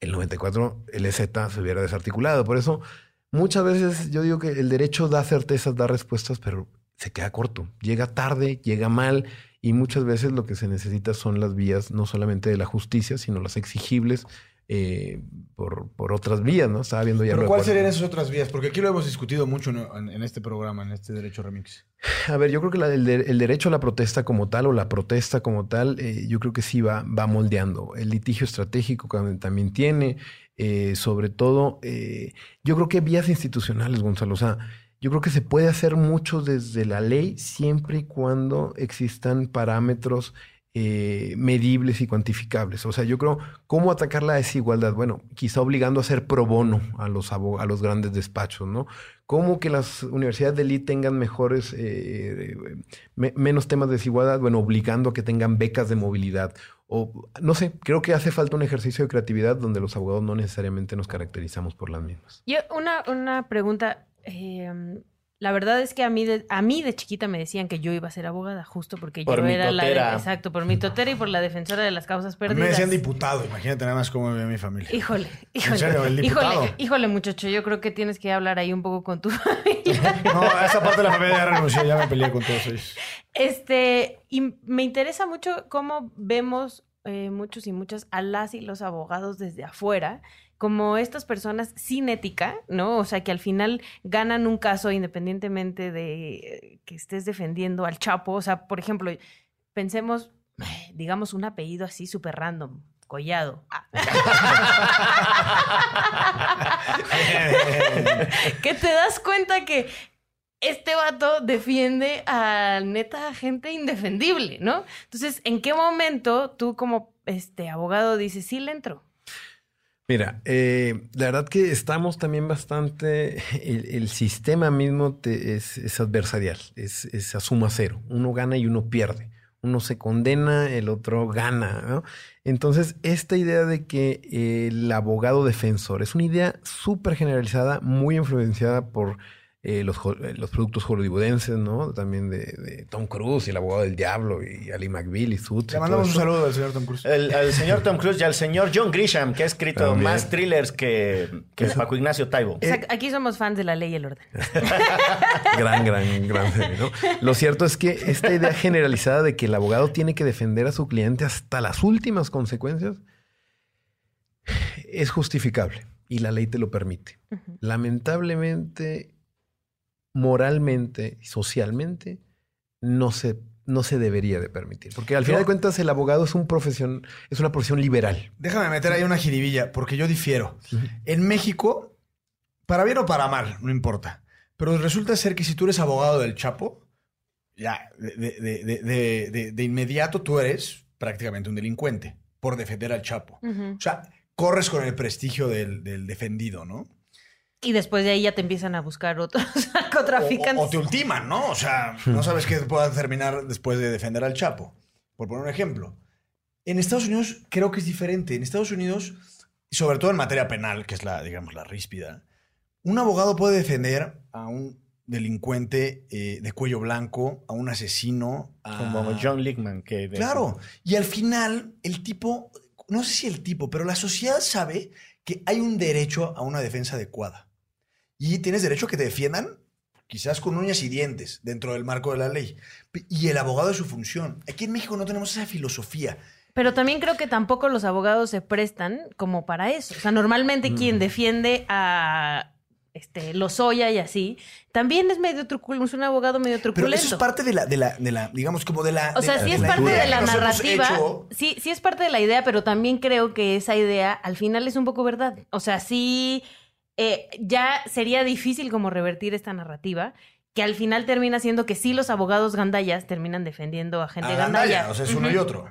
El 94, el EZ se hubiera desarticulado. Por eso, muchas veces yo digo que el derecho da certezas, da respuestas, pero se queda corto. Llega tarde, llega mal y muchas veces lo que se necesita son las vías no solamente de la justicia, sino las exigibles eh, por, por, otras vías, ¿no? Estaba viendo ya. ¿Pero cuáles serían esas otras vías? Porque aquí lo hemos discutido mucho en, este programa, en este Derecho Remix. A ver, yo creo que el, derecho a la protesta como tal o la protesta como tal, eh, yo creo que sí va, va moldeando. El litigio estratégico también tiene, eh, sobre todo, yo creo que vías institucionales, Gonzalo. O sea, yo creo que se puede hacer mucho desde la ley siempre y cuando existan parámetros eh, medibles y cuantificables. O sea, yo creo, ¿cómo atacar la desigualdad? Bueno, quizá obligando a hacer pro bono a los, a los grandes despachos, ¿no? ¿Cómo que las universidades de élite tengan mejores, eh, menos temas de desigualdad? Bueno, obligando a que tengan becas de movilidad. O, no sé, creo que hace falta un ejercicio de creatividad donde los abogados no necesariamente nos caracterizamos por las mismas. Yo, una, una pregunta. Em, la verdad es que a mí, de, a mí de chiquita me decían que yo iba a ser abogada, justo porque yo era la... exacto, por mi totera y por la defensora de las causas perdidas. me decían diputado, imagínate nada más cómo ve mi familia. Híjole, híjole. Híjole, híjole, muchacho, yo creo que tienes que hablar ahí un poco con tu familia. No, esa parte de la familia ya renunció, ya me peleé con todos ellos. Este, y me interesa mucho cómo vemos eh, muchos y muchas a las y los abogados desde afuera como estas personas sin ética, ¿no? O sea, que al final ganan un caso independientemente de que estés defendiendo al Chapo. O sea, por ejemplo, pensemos, digamos, un apellido así súper random. Collado. Ah. que te das cuenta que este vato defiende a neta gente indefendible, ¿no? Entonces, ¿en qué momento tú como este abogado dices, sí le entro? Mira, eh, la verdad que estamos también bastante, el, sistema mismo es, adversarial, es, a suma cero. Uno gana y uno pierde. Uno se condena, el otro gana. Entonces, esta idea de que el abogado defensor es una idea súper generalizada, muy influenciada por eh, los, eh, los, productos hollywoodenses, ¿no? También de, Tom Cruise y el abogado del diablo y Ali McBeal y Suits. Le mandamos un saludo al señor Tom Cruise. El, señor Tom Cruise y al señor John Grisham, que ha escrito más thrillers que, que Paco Ignacio Taibo. aquí somos fans de la ley y el orden. gran, gran, gran ¿no? Lo cierto es que esta idea generalizada de que el abogado tiene que defender a su cliente hasta las últimas consecuencias es justificable y la ley te lo permite. Lamentablemente moralmente y socialmente no se, no se debería de permitir. Porque al final de cuentas el abogado es, un profesión, es una profesión liberal. Déjame meter ahí una jiribilla, porque yo difiero. En México, para bien o para mal, no importa. Pero resulta ser que si tú eres abogado del Chapo, ya, de, inmediato tú eres prácticamente un delincuente por defender al Chapo. O sea, corres con el prestigio del, del defendido, ¿no? Y después de ahí ya te empiezan a buscar otros narcotraficantes. O, te ultiman, ¿no? O sea, no sabes qué pueda terminar después de defender al Chapo. Por poner un ejemplo. En Estados Unidos creo que es diferente. En Estados Unidos, sobre todo en materia penal, que es la, digamos, la ríspida, un abogado puede defender a un delincuente eh, de cuello blanco, a un asesino. Como John Lickman. Que claro. Y al final, el tipo, no sé si el tipo, pero la sociedad sabe que hay un derecho a una defensa adecuada y tienes derecho a que te defiendan, quizás con uñas y dientes, dentro del marco de la ley. Y el abogado es su función. Aquí en México no tenemos esa filosofía. Pero también creo que tampoco los abogados se prestan como para eso. O sea, normalmente mm. quien defiende a este, Lozoya y así, también es medio truculento, es un abogado medio truculento. Pero eso es parte de la, de la, de la digamos, como de la... O sea, sí es parte de la narrativa, sí, sí es parte de la idea, pero también creo que esa idea al final es un poco verdad. O sea, sí eh, ya sería difícil como revertir esta narrativa, que al final termina siendo que sí los abogados gandallas terminan defendiendo a gente a gandalla. O sea, es uno y otro.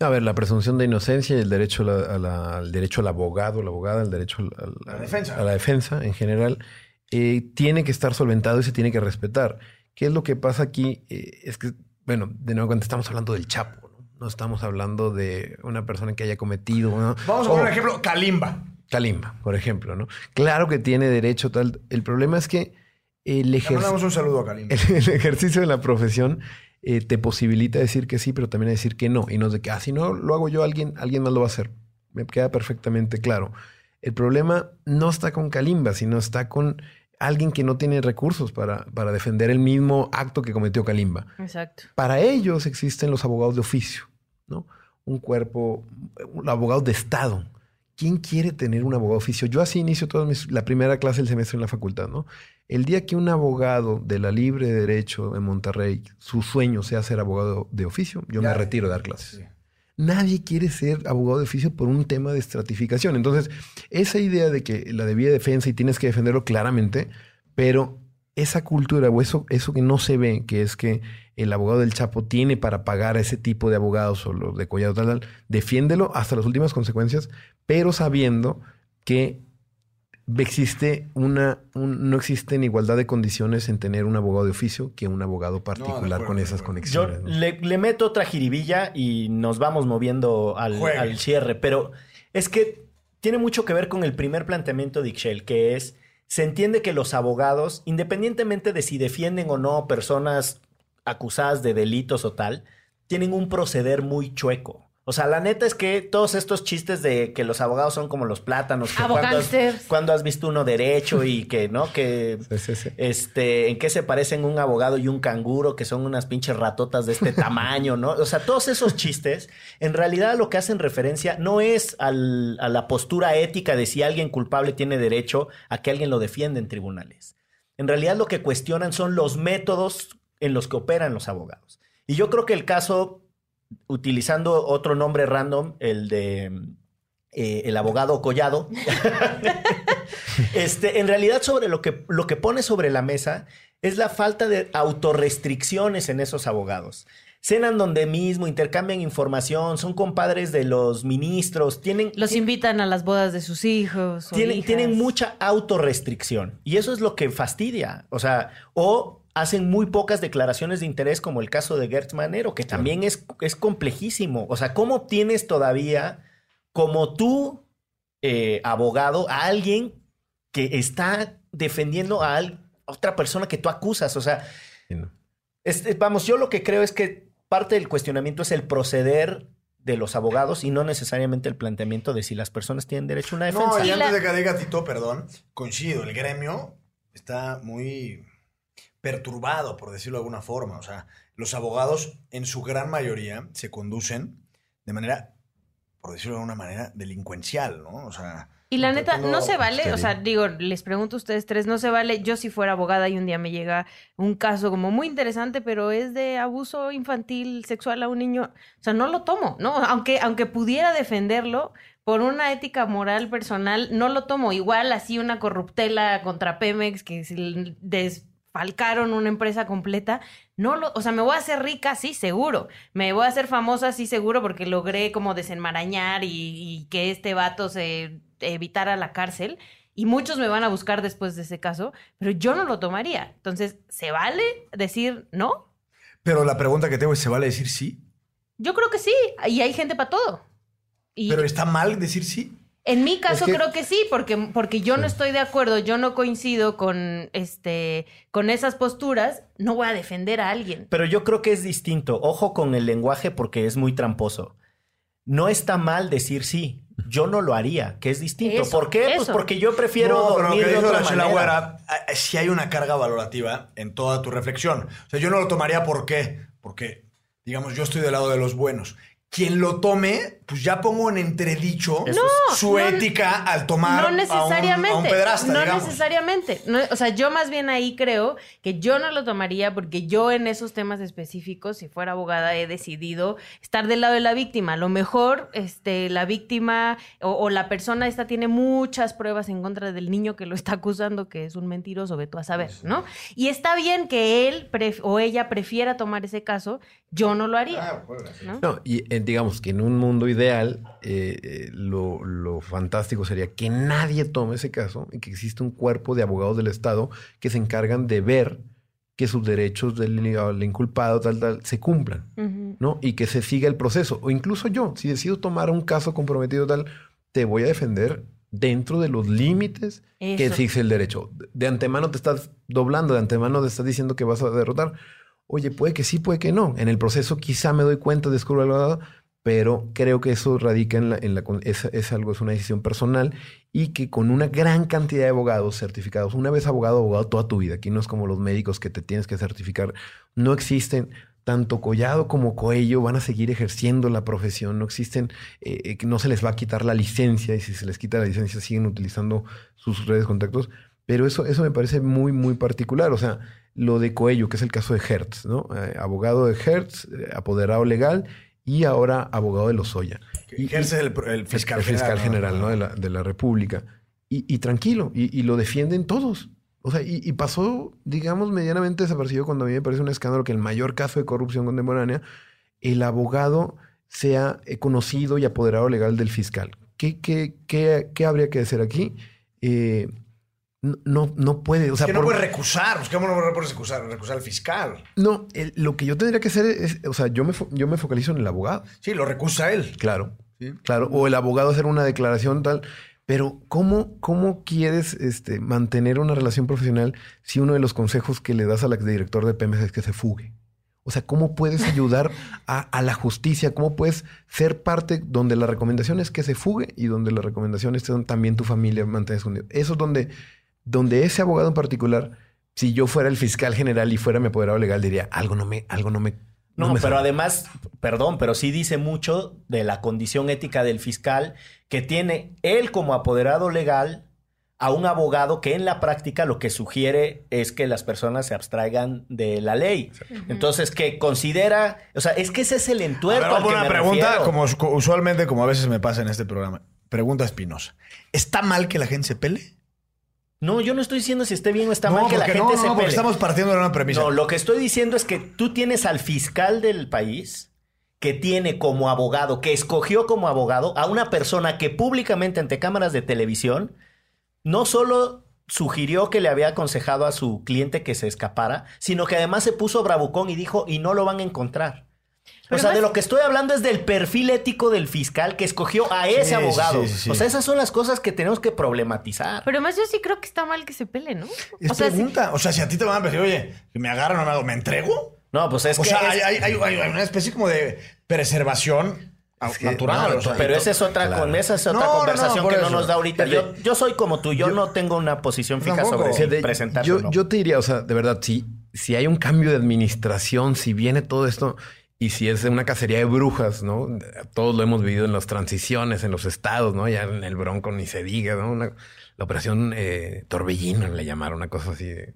A ver, la presunción de inocencia y el derecho a la, al derecho al abogado, la abogada, el derecho a la, defensa. a la defensa en general, eh, tiene que estar solventado y se tiene que respetar. ¿Qué es lo que pasa aquí? Eh, es que, bueno, de nuevo, cuando estamos hablando del Chapo, ¿no? no estamos hablando de una persona que haya cometido. Vamos a poner un ejemplo: Kalimba. Kalimba, por ejemplo, ¿no? Claro que tiene derecho tal. El problema es que el, un saludo a Kalimba. el ejercicio de la profesión eh, te posibilita decir que sí, pero también decir que no. Y no es de que, ah, si no lo hago yo, alguien, alguien más lo va a hacer. Me queda perfectamente claro. El problema no está con Kalimba, sino está con alguien que no tiene recursos para, para defender el mismo acto que cometió Kalimba. Exacto. Para ellos existen los abogados de oficio, ¿no? Un cuerpo, un abogado de Estado ¿quién quiere tener un abogado de oficio? Yo así inicio toda la primera clase del semestre en la facultad, ¿no? El día que un abogado de la Libre Derecho en Monterrey, su sueño sea ser abogado de oficio, yo me retiro de dar clases. Nadie quiere ser abogado de oficio por un tema de estratificación. Entonces, esa idea de que la debida defensa y tienes que defenderlo claramente, pero esa cultura o eso, eso que no se ve, que es que el abogado del Chapo tiene para pagar a ese tipo de abogados o los de Collado tal, tal, defiéndelo hasta las últimas consecuencias, pero sabiendo que existe una, no existe en igualdad de condiciones en tener un abogado de oficio que un abogado particular con esas conexiones. Yo le, meto otra jiribilla y nos vamos moviendo al, al, cierre, pero es que tiene mucho que ver con el primer planteamiento de Ixchel, que es, se entiende que los abogados, independientemente de si defienden o no personas acusadas de delitos o tal, tienen un proceder muy chueco. O sea, la neta es que todos estos chistes de que los abogados son como los plátanos, que cuando has, visto uno derecho y que, ¿no? Que este, en qué se parecen un abogado y un canguro, que son unas pinches ratotas de este tamaño, ¿no? O sea, todos esos chistes, en realidad lo que hacen referencia no es a la postura ética de si alguien culpable tiene derecho a que alguien lo defienda en tribunales. En realidad lo que cuestionan son los métodos en los que operan los abogados. Y yo creo que el caso utilizando otro nombre random, el de eh, el abogado Collado, este, en realidad sobre lo que, lo que pone sobre la mesa es la falta de autorrestricciones en esos abogados. Cenan donde mismo, intercambian información, son compadres de los ministros, tienen... Los invitan a las bodas de sus hijos. tienen, tienen mucha autorrestricción y eso es lo que fastidia. O sea, o hacen muy pocas declaraciones de interés, como el caso de Gertz Manero, que también es, es complejísimo. O sea, ¿cómo obtienes todavía, como tú, eh, abogado, a alguien que está defendiendo a, otra persona que tú acusas? O sea, vamos, yo lo que creo es que parte del cuestionamiento es el proceder de los abogados y no necesariamente el planteamiento de si las personas tienen derecho a una defensa. No, y antes de que diga Tito, perdón, coincido, el gremio está muy perturbado, por decirlo de alguna forma. O sea, los abogados en su gran mayoría se conducen de manera, por decirlo de alguna manera, delincuencial, ¿no? O sea... Y la neta, no se vale, o sea, digo, les pregunto a ustedes tres, no se vale, yo si fuera abogada y un día me llega un caso como muy interesante, pero es de abuso infantil, sexual a un niño, o sea, no lo tomo, ¿no? Aunque, aunque pudiera defenderlo, por una ética moral personal, no lo tomo. Igual así una corruptela contra Pemex que si des falcaron una empresa completa. No lo, o sea, me voy a hacer rica, sí, seguro. Me voy a hacer famosa, sí, seguro, porque logré como desenmarañar y, que este vato se evitara la cárcel. Y muchos me van a buscar después de ese caso, pero yo no lo tomaría. Entonces, ¿se vale decir no? Pero la pregunta que tengo es, ¿se vale decir sí? Yo creo que sí, y hay gente para todo. pero está mal decir sí. En mi caso creo que sí, porque, porque yo no estoy de acuerdo, yo no coincido con, este, con esas posturas, no voy a defender a alguien. Pero yo creo que es distinto. Ojo con el lenguaje porque es muy tramposo. No está mal decir sí. Yo no lo haría, que es distinto. ¿Por qué? Pues porque yo prefiero dormir de otra manera. si hay una carga valorativa en toda tu reflexión. O sea, yo no lo tomaría ¿por qué? Porque, digamos, yo estoy del lado de los buenos quien lo tome, pues ya pongo en entredicho su ética al tomar no necesariamente, a, un, pedrasta, No necesariamente. o sea, yo más bien ahí creo que yo no lo tomaría porque yo en esos temas específicos, si fuera abogada, he decidido estar del lado de la víctima. A lo mejor este, la víctima o, la persona esta tiene muchas pruebas en contra del niño que lo está acusando, que es un mentiroso, ve tú a saber, ¿no? Y está bien que él o ella prefiera tomar ese caso, yo no lo haría. Ah, ¿no? no y digamos que en un mundo ideal, eh, eh, lo, fantástico sería que nadie tome ese caso y que existe un cuerpo de abogados del Estado que se encargan de ver que sus derechos del, inculpado tal, tal, se cumplan, ¿no? Y que se siga el proceso. O incluso yo, si decido tomar un caso comprometido tal, te voy a defender dentro de los límites que exige el derecho. De antemano te estás doblando, de antemano te estás diciendo que vas a derrotar. Oye, puede que sí, puede que no. En el proceso quizá me doy cuenta, descubro algo, pero creo que eso radica en la, en la es, algo, es una decisión personal y que con una gran cantidad de abogados certificados, una vez abogado, abogado toda tu vida, aquí no es como los médicos que te tienes que certificar, no existen tanto Collado como Coello van a seguir ejerciendo la profesión, no existen, eh, eh, no se les va a quitar la licencia y si se les quita la licencia siguen utilizando sus redes de contactos, pero eso, eso me parece muy, muy particular, o sea, lo de Coello, que es el caso de Hertz, ¿no? Eh, abogado de Hertz, apoderado legal y ahora abogado de Lozoya. Y Hertz es el, fiscal, fiscal general, ¿no? de, la, de, la, República. Y, tranquilo, y, y lo defienden todos. O sea, y, pasó, digamos, medianamente desaparecido cuando a mí me parece un escándalo que el mayor caso de corrupción contemporánea, el abogado sea eh, conocido y apoderado legal del fiscal. ¿Qué, qué, qué, qué habría que hacer aquí? Eh, no, no puede. O sea, que no puede recusar. ¿Cómo no puede recusar? Recusar al fiscal. No, lo que yo tendría que hacer es. O sea, yo me, yo me focalizo en el abogado. Sí, lo recusa él. Claro. Claro. O el abogado hacer una declaración tal. Pero, ¿cómo, cómo quieres este, mantener una relación profesional si uno de los consejos que le das al director de Pemex es que se fugue? O sea, ¿cómo puedes ayudar a, la justicia? ¿Cómo puedes ser parte donde la recomendación es que se fugue y donde la recomendación es que también tu familia mantenga escondido? Eso es donde, donde ese abogado en particular, si yo fuera el fiscal general y fuera mi apoderado legal, diría, algo no me, algo no me no, pero además, perdón, pero sí dice mucho de la condición ética del fiscal que tiene él como apoderado legal a un abogado que en la práctica lo que sugiere es que las personas se abstraigan de la ley. Entonces, que considera, o sea, es que ese es el entuerto. Una pregunta, como usualmente, como a veces me pasa en este programa. Pregunta espinosa. ¿Está mal que la gente se pele? No, yo no estoy diciendo si esté bien o está mal que la gente no, se no, porque estamos partiendo de una premisa. No, lo que estoy diciendo es que tú tienes al fiscal del país que tiene como abogado, que escogió como abogado a una persona que públicamente ante cámaras de televisión no solo sugirió que le había aconsejado a su cliente que se escapara, sino que además se puso bravucón y dijo, y no lo van a encontrar o sea, de lo que estoy hablando es del perfil ético del fiscal que escogió a ese abogado. o sea, esas son las cosas que tenemos que problematizar. Pero además yo sí creo que está mal que se pele, ¿no? Es o pregunta. o sea, si a ti te van a decir, oye, me agarran o me hago, ¿me entrego? No, pues es o que... O sea, hay, una especie como de preservación natural. pero esa es otra, con, esa es otra conversación que no nos da ahorita. Yo, yo soy como tú, yo, no tengo una posición fija sobre si presentar yo, yo te diría, o sea, de verdad, si, si hay un cambio de administración, si viene todo esto y si es una cacería de brujas, ¿no? Todos lo hemos vivido en las transiciones, en los estados, ¿no? Ya en el Bronco ni se diga, ¿no? la operación eh, Torbellino le llamaron, una cosa así de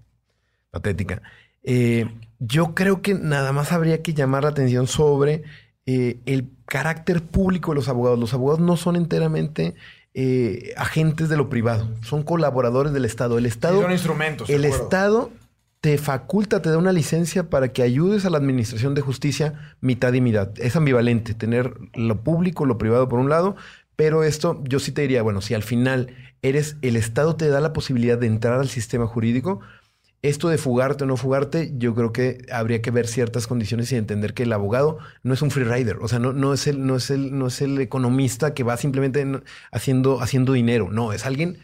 patética. Eh, yo creo que nada más habría que llamar la atención sobre eh, el carácter público de los abogados. Los abogados no son enteramente agentes de lo privado, son colaboradores del Estado. El Estado. son instrumentos. El Estado te faculta, te da una licencia para que ayudes a la administración de justicia mitad y mitad. Es ambivalente tener lo público, lo privado por un lado, pero esto yo sí te diría, bueno, si al final eres el Estado te da la posibilidad de entrar al sistema jurídico, esto de fugarte o no fugarte, yo creo que habría que ver ciertas condiciones y entender que el abogado no es un free rider, o sea, no, no, es, el, no, es, el, no es el economista que va simplemente haciendo, haciendo dinero, no, es alguien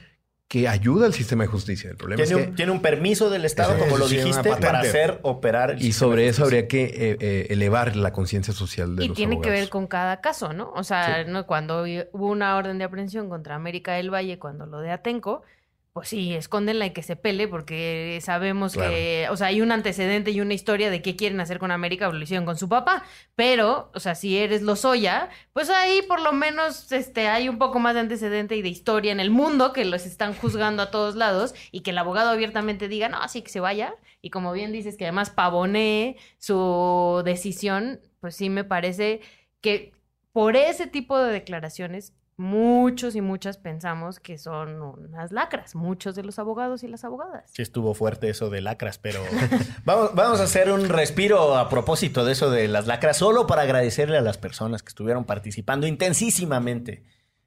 que ayuda al sistema de justicia. El problema tiene, es que, un, tiene un permiso del Estado, como lo dijiste, para hacer operar. y sobre eso habría que eh, eh, elevar la conciencia social de y tiene que ver con cada caso, ¿no? O sea, ¿no? cuando hubo una orden de aprehensión contra América del Valle, cuando lo de Atenco, pues sí, escóndenla y que se pele, porque sabemos que, o sea, hay un antecedente y una historia de qué quieren hacer con América, lo hicieron con su papá, pero, o sea, si eres Lozoya, pues ahí por lo menos este, hay un poco más de antecedente y de historia en el mundo que los están juzgando a todos lados y que el abogado abiertamente diga, no, así que se vaya, y como bien dices, que además pavonee su decisión, pues sí me parece que por ese tipo de declaraciones muchos y muchas pensamos que son unas lacras, muchos de los abogados y las abogadas. Sí estuvo fuerte eso de lacras, pero vamos, vamos a hacer un respiro a propósito de eso de las lacras, solo para agradecerle a las personas que estuvieron participando intensísimamente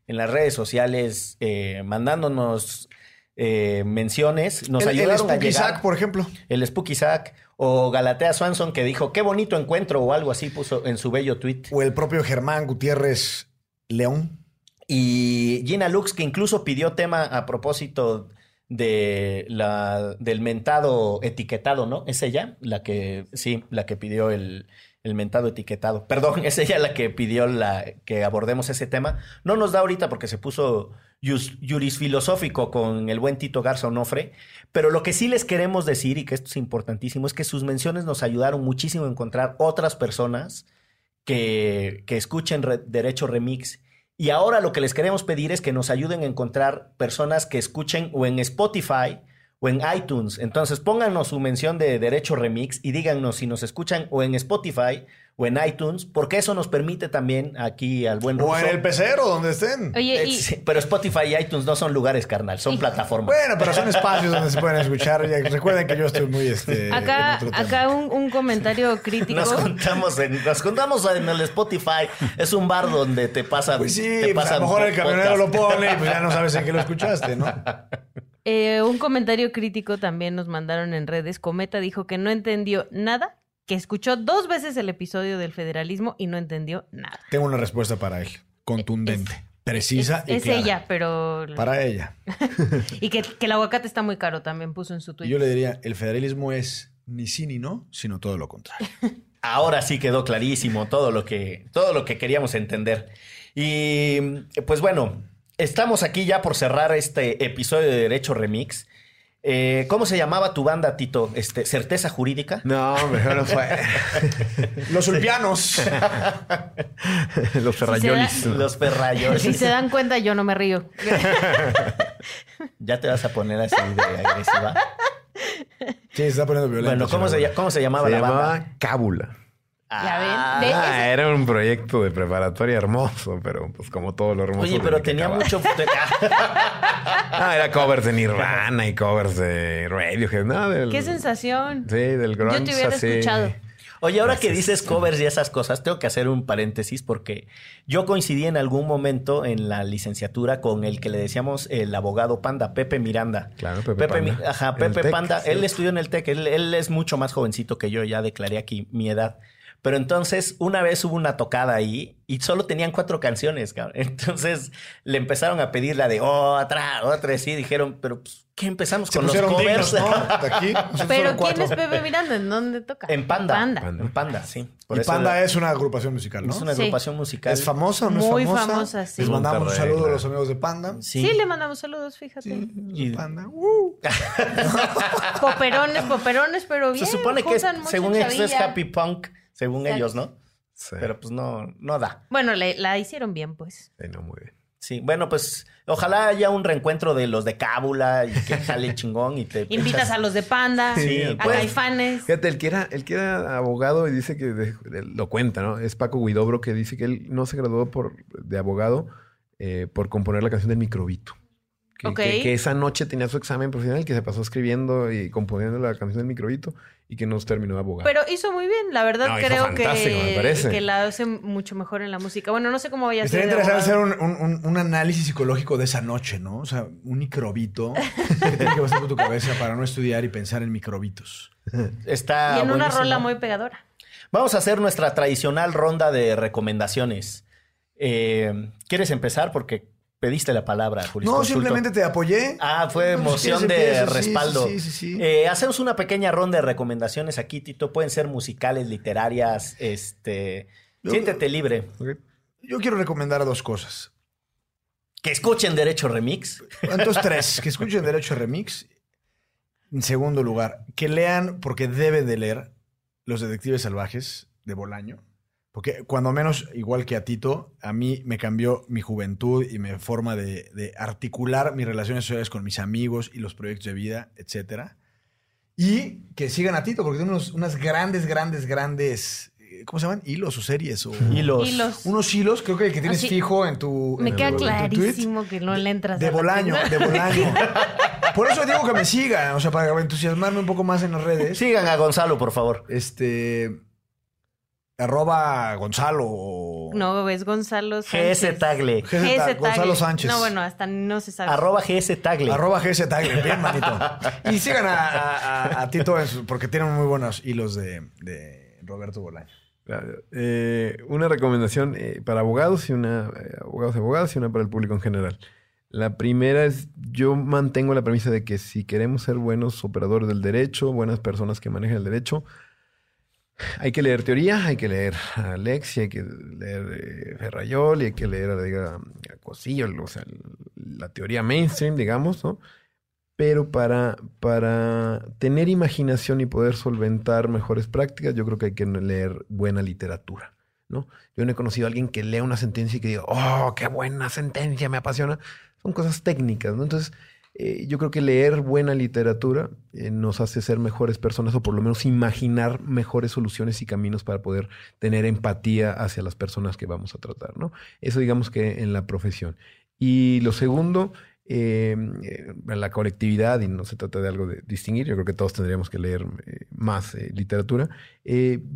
en las redes sociales, eh, mandándonos eh, menciones. Nos el, ayudaron el Spooky por ejemplo. El Spooky Sack. O Galatea Swanson que dijo, qué bonito encuentro o algo así puso en su bello tweet. O el propio Germán Gutiérrez León. Y Gina Lux, que incluso pidió tema a propósito de la, del mentado etiquetado, ¿no? ¿Es ella? La que, sí, la que pidió el, el mentado etiquetado. Perdón, es ella la que pidió la, que abordemos ese tema. No nos da ahorita porque se puso jurisfilosófico con el buen Tito Garza Onofre, pero lo que sí les queremos decir, y que esto es importantísimo, es que sus menciones nos ayudaron muchísimo a encontrar otras personas que, que escuchen Derecho Remix. Y ahora lo que les queremos pedir es que nos ayuden a encontrar personas que escuchen o en Spotify o en iTunes. Entonces pónganos su mención de Derecho Remix y díganos si nos escuchan o en Spotify o en iTunes, porque eso nos permite también aquí al buen O en el pecero, donde estén. Oye, y... pero Spotify y iTunes no son lugares, carnal, son plataformas. Bueno, pero son espacios donde se pueden escuchar. Recuerden que yo estoy muy... Este, acá acá un, comentario crítico. Nos contamos, en, nos contamos en el Spotify. Es un bar donde te pasa... Pues sí, te pues a lo mejor el camionero lo pone y pues ya no sabes en qué lo escuchaste, ¿no? Eh, un comentario crítico también nos mandaron en redes. Cometa dijo que no entendió nada, que escuchó dos veces el episodio del federalismo y no entendió nada. Tengo una respuesta para él, contundente. precisa es, y Es ella, pero... Para ella. y que, el aguacate está muy caro, también puso en su Twitter. Yo le diría, el federalismo es ni sí ni no, sino todo lo contrario. Ahora sí quedó clarísimo todo lo que, todo lo que queríamos entender. Y pues bueno, Estamos aquí ya por cerrar este episodio de Derecho Remix. Eh, ¿Cómo se llamaba tu banda, Tito? Este, ¿Certeza jurídica? No, mejor no fue. Los ulpianos. Los ferrayolis. Los ferrayolis. Si se dan cuenta, yo no me río. ¿Ya te vas a poner así de agresiva? Sí, se está poniendo violento. Bueno, ¿cómo, se, ¿cómo se llamaba se la llamaba banda? Cábula. Ah, era un proyecto de preparatoria hermoso, pero pues como todo lo hermoso. Oye, pero tenía mucho. ah, era covers de Nirvana y covers de Radiohead, ¿no? Qué sensación. Sí, del grunge. Yo te hubiera escuchado. Oye, ahora que dices covers y esas cosas, tengo que hacer un paréntesis porque yo coincidí en algún momento en la licenciatura con el que le decíamos el abogado Panda, Pepe Miranda. Claro, Pepe, Panda. Ajá, Pepe Panda. Él estudió en el TEC, él, él, es mucho más jovencito que yo, ya declaré aquí mi edad. Pero entonces una vez hubo una tocada ahí y solo tenían cuatro canciones, cabrón. Entonces le empezaron a pedir la de otra, otra, y dijeron, pero pues, ¿qué empezamos con los covers? Aquí, pero ¿quién es Pepe Miranda? ¿En dónde toca? En Panda. En Panda, sí. y Panda es una agrupación musical, ¿no? Es una agrupación musical. ¿Es famosa o no Muy es famosa? famosa, sí. Les mandamos un saludo a los amigos de Panda. Sí, le mandamos saludos, fíjate. Sí, y Panda. Uh. poperones, poperones, pero bien. Se supone que según esto es happy punk, según ellos, ¿no? Pero pues no, no da. Bueno, la hicieron bien, pues. Sí, no, muy bien. Sí, bueno, pues ojalá haya un reencuentro de los de Cábula y que jale chingón y te... Invitas a los de Panda, sí, a pues, Caifanes. Fíjate, el que, era, el que era abogado y dice que lo cuenta, ¿no? Es Paco Guidobro que dice que él no se graduó por, de abogado eh, por componer la canción del microbito. Que, esa noche tenía su examen profesional, que se pasó escribiendo y componiendo la canción del microbito y que nos terminó de abogado. Pero hizo muy bien, la verdad creo que, que la hace mucho mejor en la música. Bueno, no sé cómo vaya a ser. Sería interesante hacer un, un, análisis psicológico de esa noche, ¿no? O sea, un microbito que tiene que pasar por tu cabeza para no estudiar y pensar en microbitos. Está y en una rola muy pegadora. Vamos a hacer nuestra tradicional ronda de recomendaciones. Eh, ¿Quieres empezar? Porque pediste la palabra, Julio. No, simplemente te apoyé. Ah, fue emoción de respaldo. Sí, sí, sí, eh, hacemos una pequeña ronda de recomendaciones aquí, Tito. Pueden ser musicales, literarias, este... Siéntete libre. Yo quiero recomendar dos cosas. Que escuchen Derecho Remix. ¿Cuántos tres? Que escuchen Derecho Remix. En segundo lugar, que lean, porque deben de leer, Los Detectives Salvajes de Bolaño. Porque cuando menos, igual que a Tito, a mí me cambió mi juventud y mi forma de, articular mis relaciones sociales con mis amigos y los proyectos de vida, etc. Y que sigan a Tito, porque tiene unos, unas grandes, grandes, grandes... Eh, ¿Cómo se llaman? ¿Hilos o series? O, hilos. Unos hilos, creo que el que tienes fijo en tu. Me queda clarísimo que no le entras. De Bolaño, de Bolaño. Por eso digo que me sigan, o sea, para entusiasmarme un poco más en las redes. Sigan a Gonzalo, por favor. Este. Arroba Gonzalo. No, es Gonzalo Sánchez. GS Tagle. GS Gonzalo Sánchez. No, bueno, hasta no se sabe. Arroba GS Tagle. Arroba GS Tagle. Bien, manito. y sigan a, Tito porque tienen muy buenos hilos de, Roberto Bolaño. Eh, una recomendación eh, para abogados y una eh, abogados y abogadas y una para el público en general. La primera es, yo mantengo la premisa de que si queremos ser buenos operadores del derecho, buenas personas que manejan el derecho, hay que leer teoría, hay que leer a Alexi, hay que leer eh, Ferrayol y hay que leer a, a Cosillo, o sea, la teoría mainstream, digamos, ¿no? Pero para, para tener imaginación y poder solventar mejores prácticas, yo creo que hay que leer buena literatura, ¿no? Yo no he conocido a alguien que lea una sentencia y que diga, oh, qué buena sentencia, me apasiona. Son cosas técnicas, ¿no? Entonces, eh, yo creo que leer buena literatura eh, nos hace ser mejores personas o por lo menos imaginar mejores soluciones y caminos para poder tener empatía hacia las personas que vamos a tratar, ¿no? Eso digamos que en la profesión. Y lo segundo, em, eh, la colectividad, y no se trata de algo de distinguir, yo creo que todos tendríamos que leer más literatura.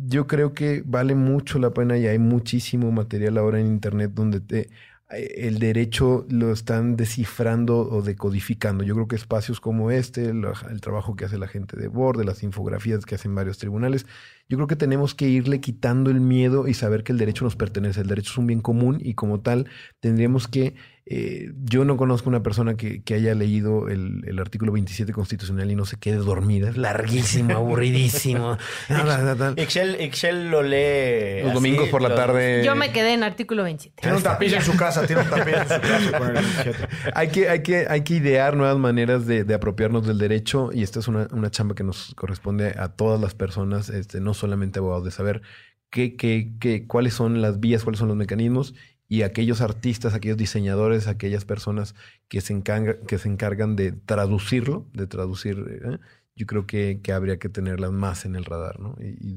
yo creo que vale mucho la pena y hay muchísimo material ahora en Internet donde te eh, el derecho lo están descifrando o decodificando. Yo creo que espacios como este, el, trabajo que hace la gente de borde, las infografías que hacen varios tribunales, yo creo que tenemos que irle quitando el miedo y saber que el derecho nos pertenece. El derecho es un bien común y como tal tendríamos que eh, yo no conozco una persona que, haya leído el, artículo 27 constitucional y no se quede dormida. Es larguísimo, aburridísimo. Excel, lo lee. Los domingos por la tarde. Yo me quedé en artículo 27. Tiene un tapiz en su casa, tiene un tapiz en su casa con el 27. hay, que, hay, que, hay que idear nuevas maneras de, apropiarnos del derecho y esta es una, una, chamba que nos corresponde a todas las personas, este, no solamente abogados, de saber qué, qué, qué, cuáles son las vías, cuáles son los mecanismos y aquellos artistas, aquellos diseñadores, aquellas personas que se, encargan, que se encargan de traducirlo, de traducir, ¿eh? yo creo que, habría que tenerlas más en el radar, ¿no? Y, y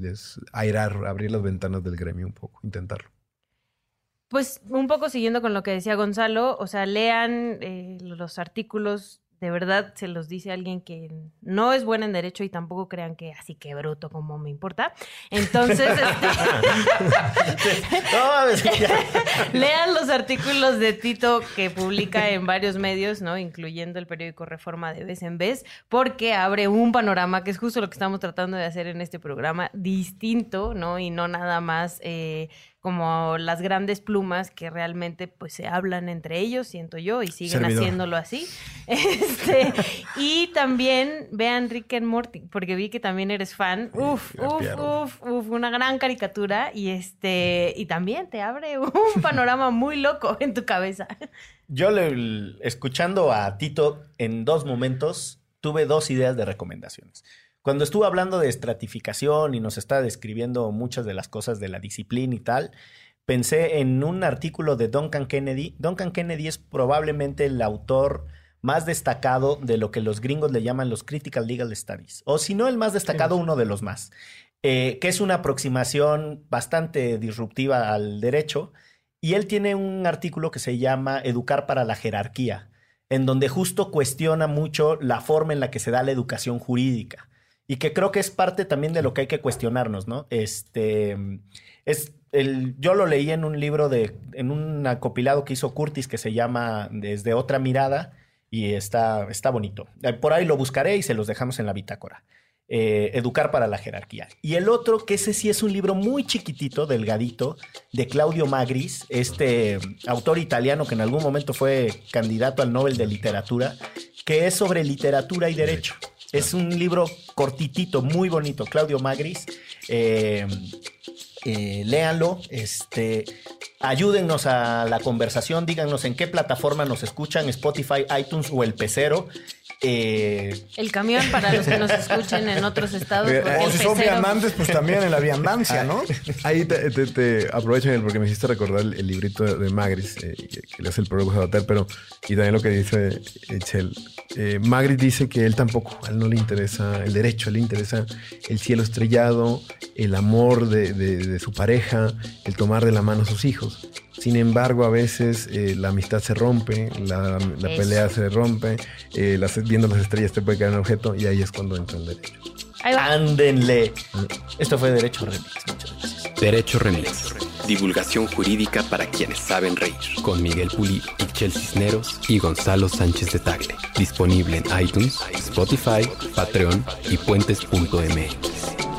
airar, abrir las ventanas del gremio un poco, intentarlo. Pues un poco siguiendo con lo que decía Gonzalo, o sea, lean eh, los artículos de verdad se los dice alguien que no es buena en derecho y tampoco crean que así que bruto como me importa. Entonces, este, lean los artículos de Tito que publica en varios medios, ¿no? Incluyendo el periódico Reforma de vez en vez, porque abre un panorama que es justo lo que estamos tratando de hacer en este programa, distinto, ¿no? Y no nada más eh, como las grandes plumas que realmente pues se hablan entre ellos, siento yo, y siguen haciéndolo así. Este, y también vean Rick and Morty, porque vi que también eres fan. Uf, uf, uf, uf, una gran caricatura y este y también te abre un panorama muy loco en tu cabeza. Yo le, escuchando a Tito en dos momentos tuve dos ideas de recomendaciones. Cuando estuvo hablando de estratificación y nos está describiendo muchas de las cosas de la disciplina y tal, pensé en un artículo de Duncan Kennedy. Duncan Kennedy es probablemente el autor más destacado de lo que los gringos le llaman los Critical Legal Studies, o si no el más destacado, uno de los más, eh, que es una aproximación bastante disruptiva al derecho. Y él tiene un artículo que se llama Educar para la jerarquía, en donde justo cuestiona mucho la forma en la que se da la educación jurídica y que creo que es parte también de lo que hay que cuestionarnos, ¿no? Este, es el, yo lo leí en un libro de, en un acopilado que hizo Curtis que se llama Desde otra mirada y está, está bonito. Eh, por ahí lo buscaré y se los dejamos en la bitácora. Eh, Educar para la jerarquía. Y el otro, que ese sí es un libro muy chiquitito, delgadito, de Claudio Magris, este autor italiano que en algún momento fue candidato al Nobel de Literatura, que es sobre literatura y derecho. Es un libro cortitito, muy bonito. Claudio Magris. Eh, eh, léanlo. Este, ayúdennos a la conversación. Díganos en qué plataforma nos escuchan: Spotify, iTunes o el Pecero. Eh, el camión para los que nos escuchen en otros estados. o si son viandantes, pues también en la viandancia, ¿no? Ahí te, te, aprovecho porque me hiciste recordar el, librito de Magris, eh, que le hace el prólogo de pero y también lo que dice Echel. Eh, Magris dice que él tampoco, a él no le interesa el derecho, a él le interesa el cielo estrellado, el amor de, de su pareja, el tomar de la mano a sus hijos. Sin embargo, a veces eh, la amistad se rompe, la, pelea se rompe, eh, viendo las estrellas te puede caer un objeto y ahí es cuando entra el derecho. Ándenle. Esto fue Derecho Remix. Muchas gracias. Derecho Remix. Divulgación jurídica para quienes saben reír. Con Miguel Pulido, Chelsea Cisneros y Gonzalo Sánchez de Tagle. Disponible en iTunes, Spotify, Patreon y puentes.mx.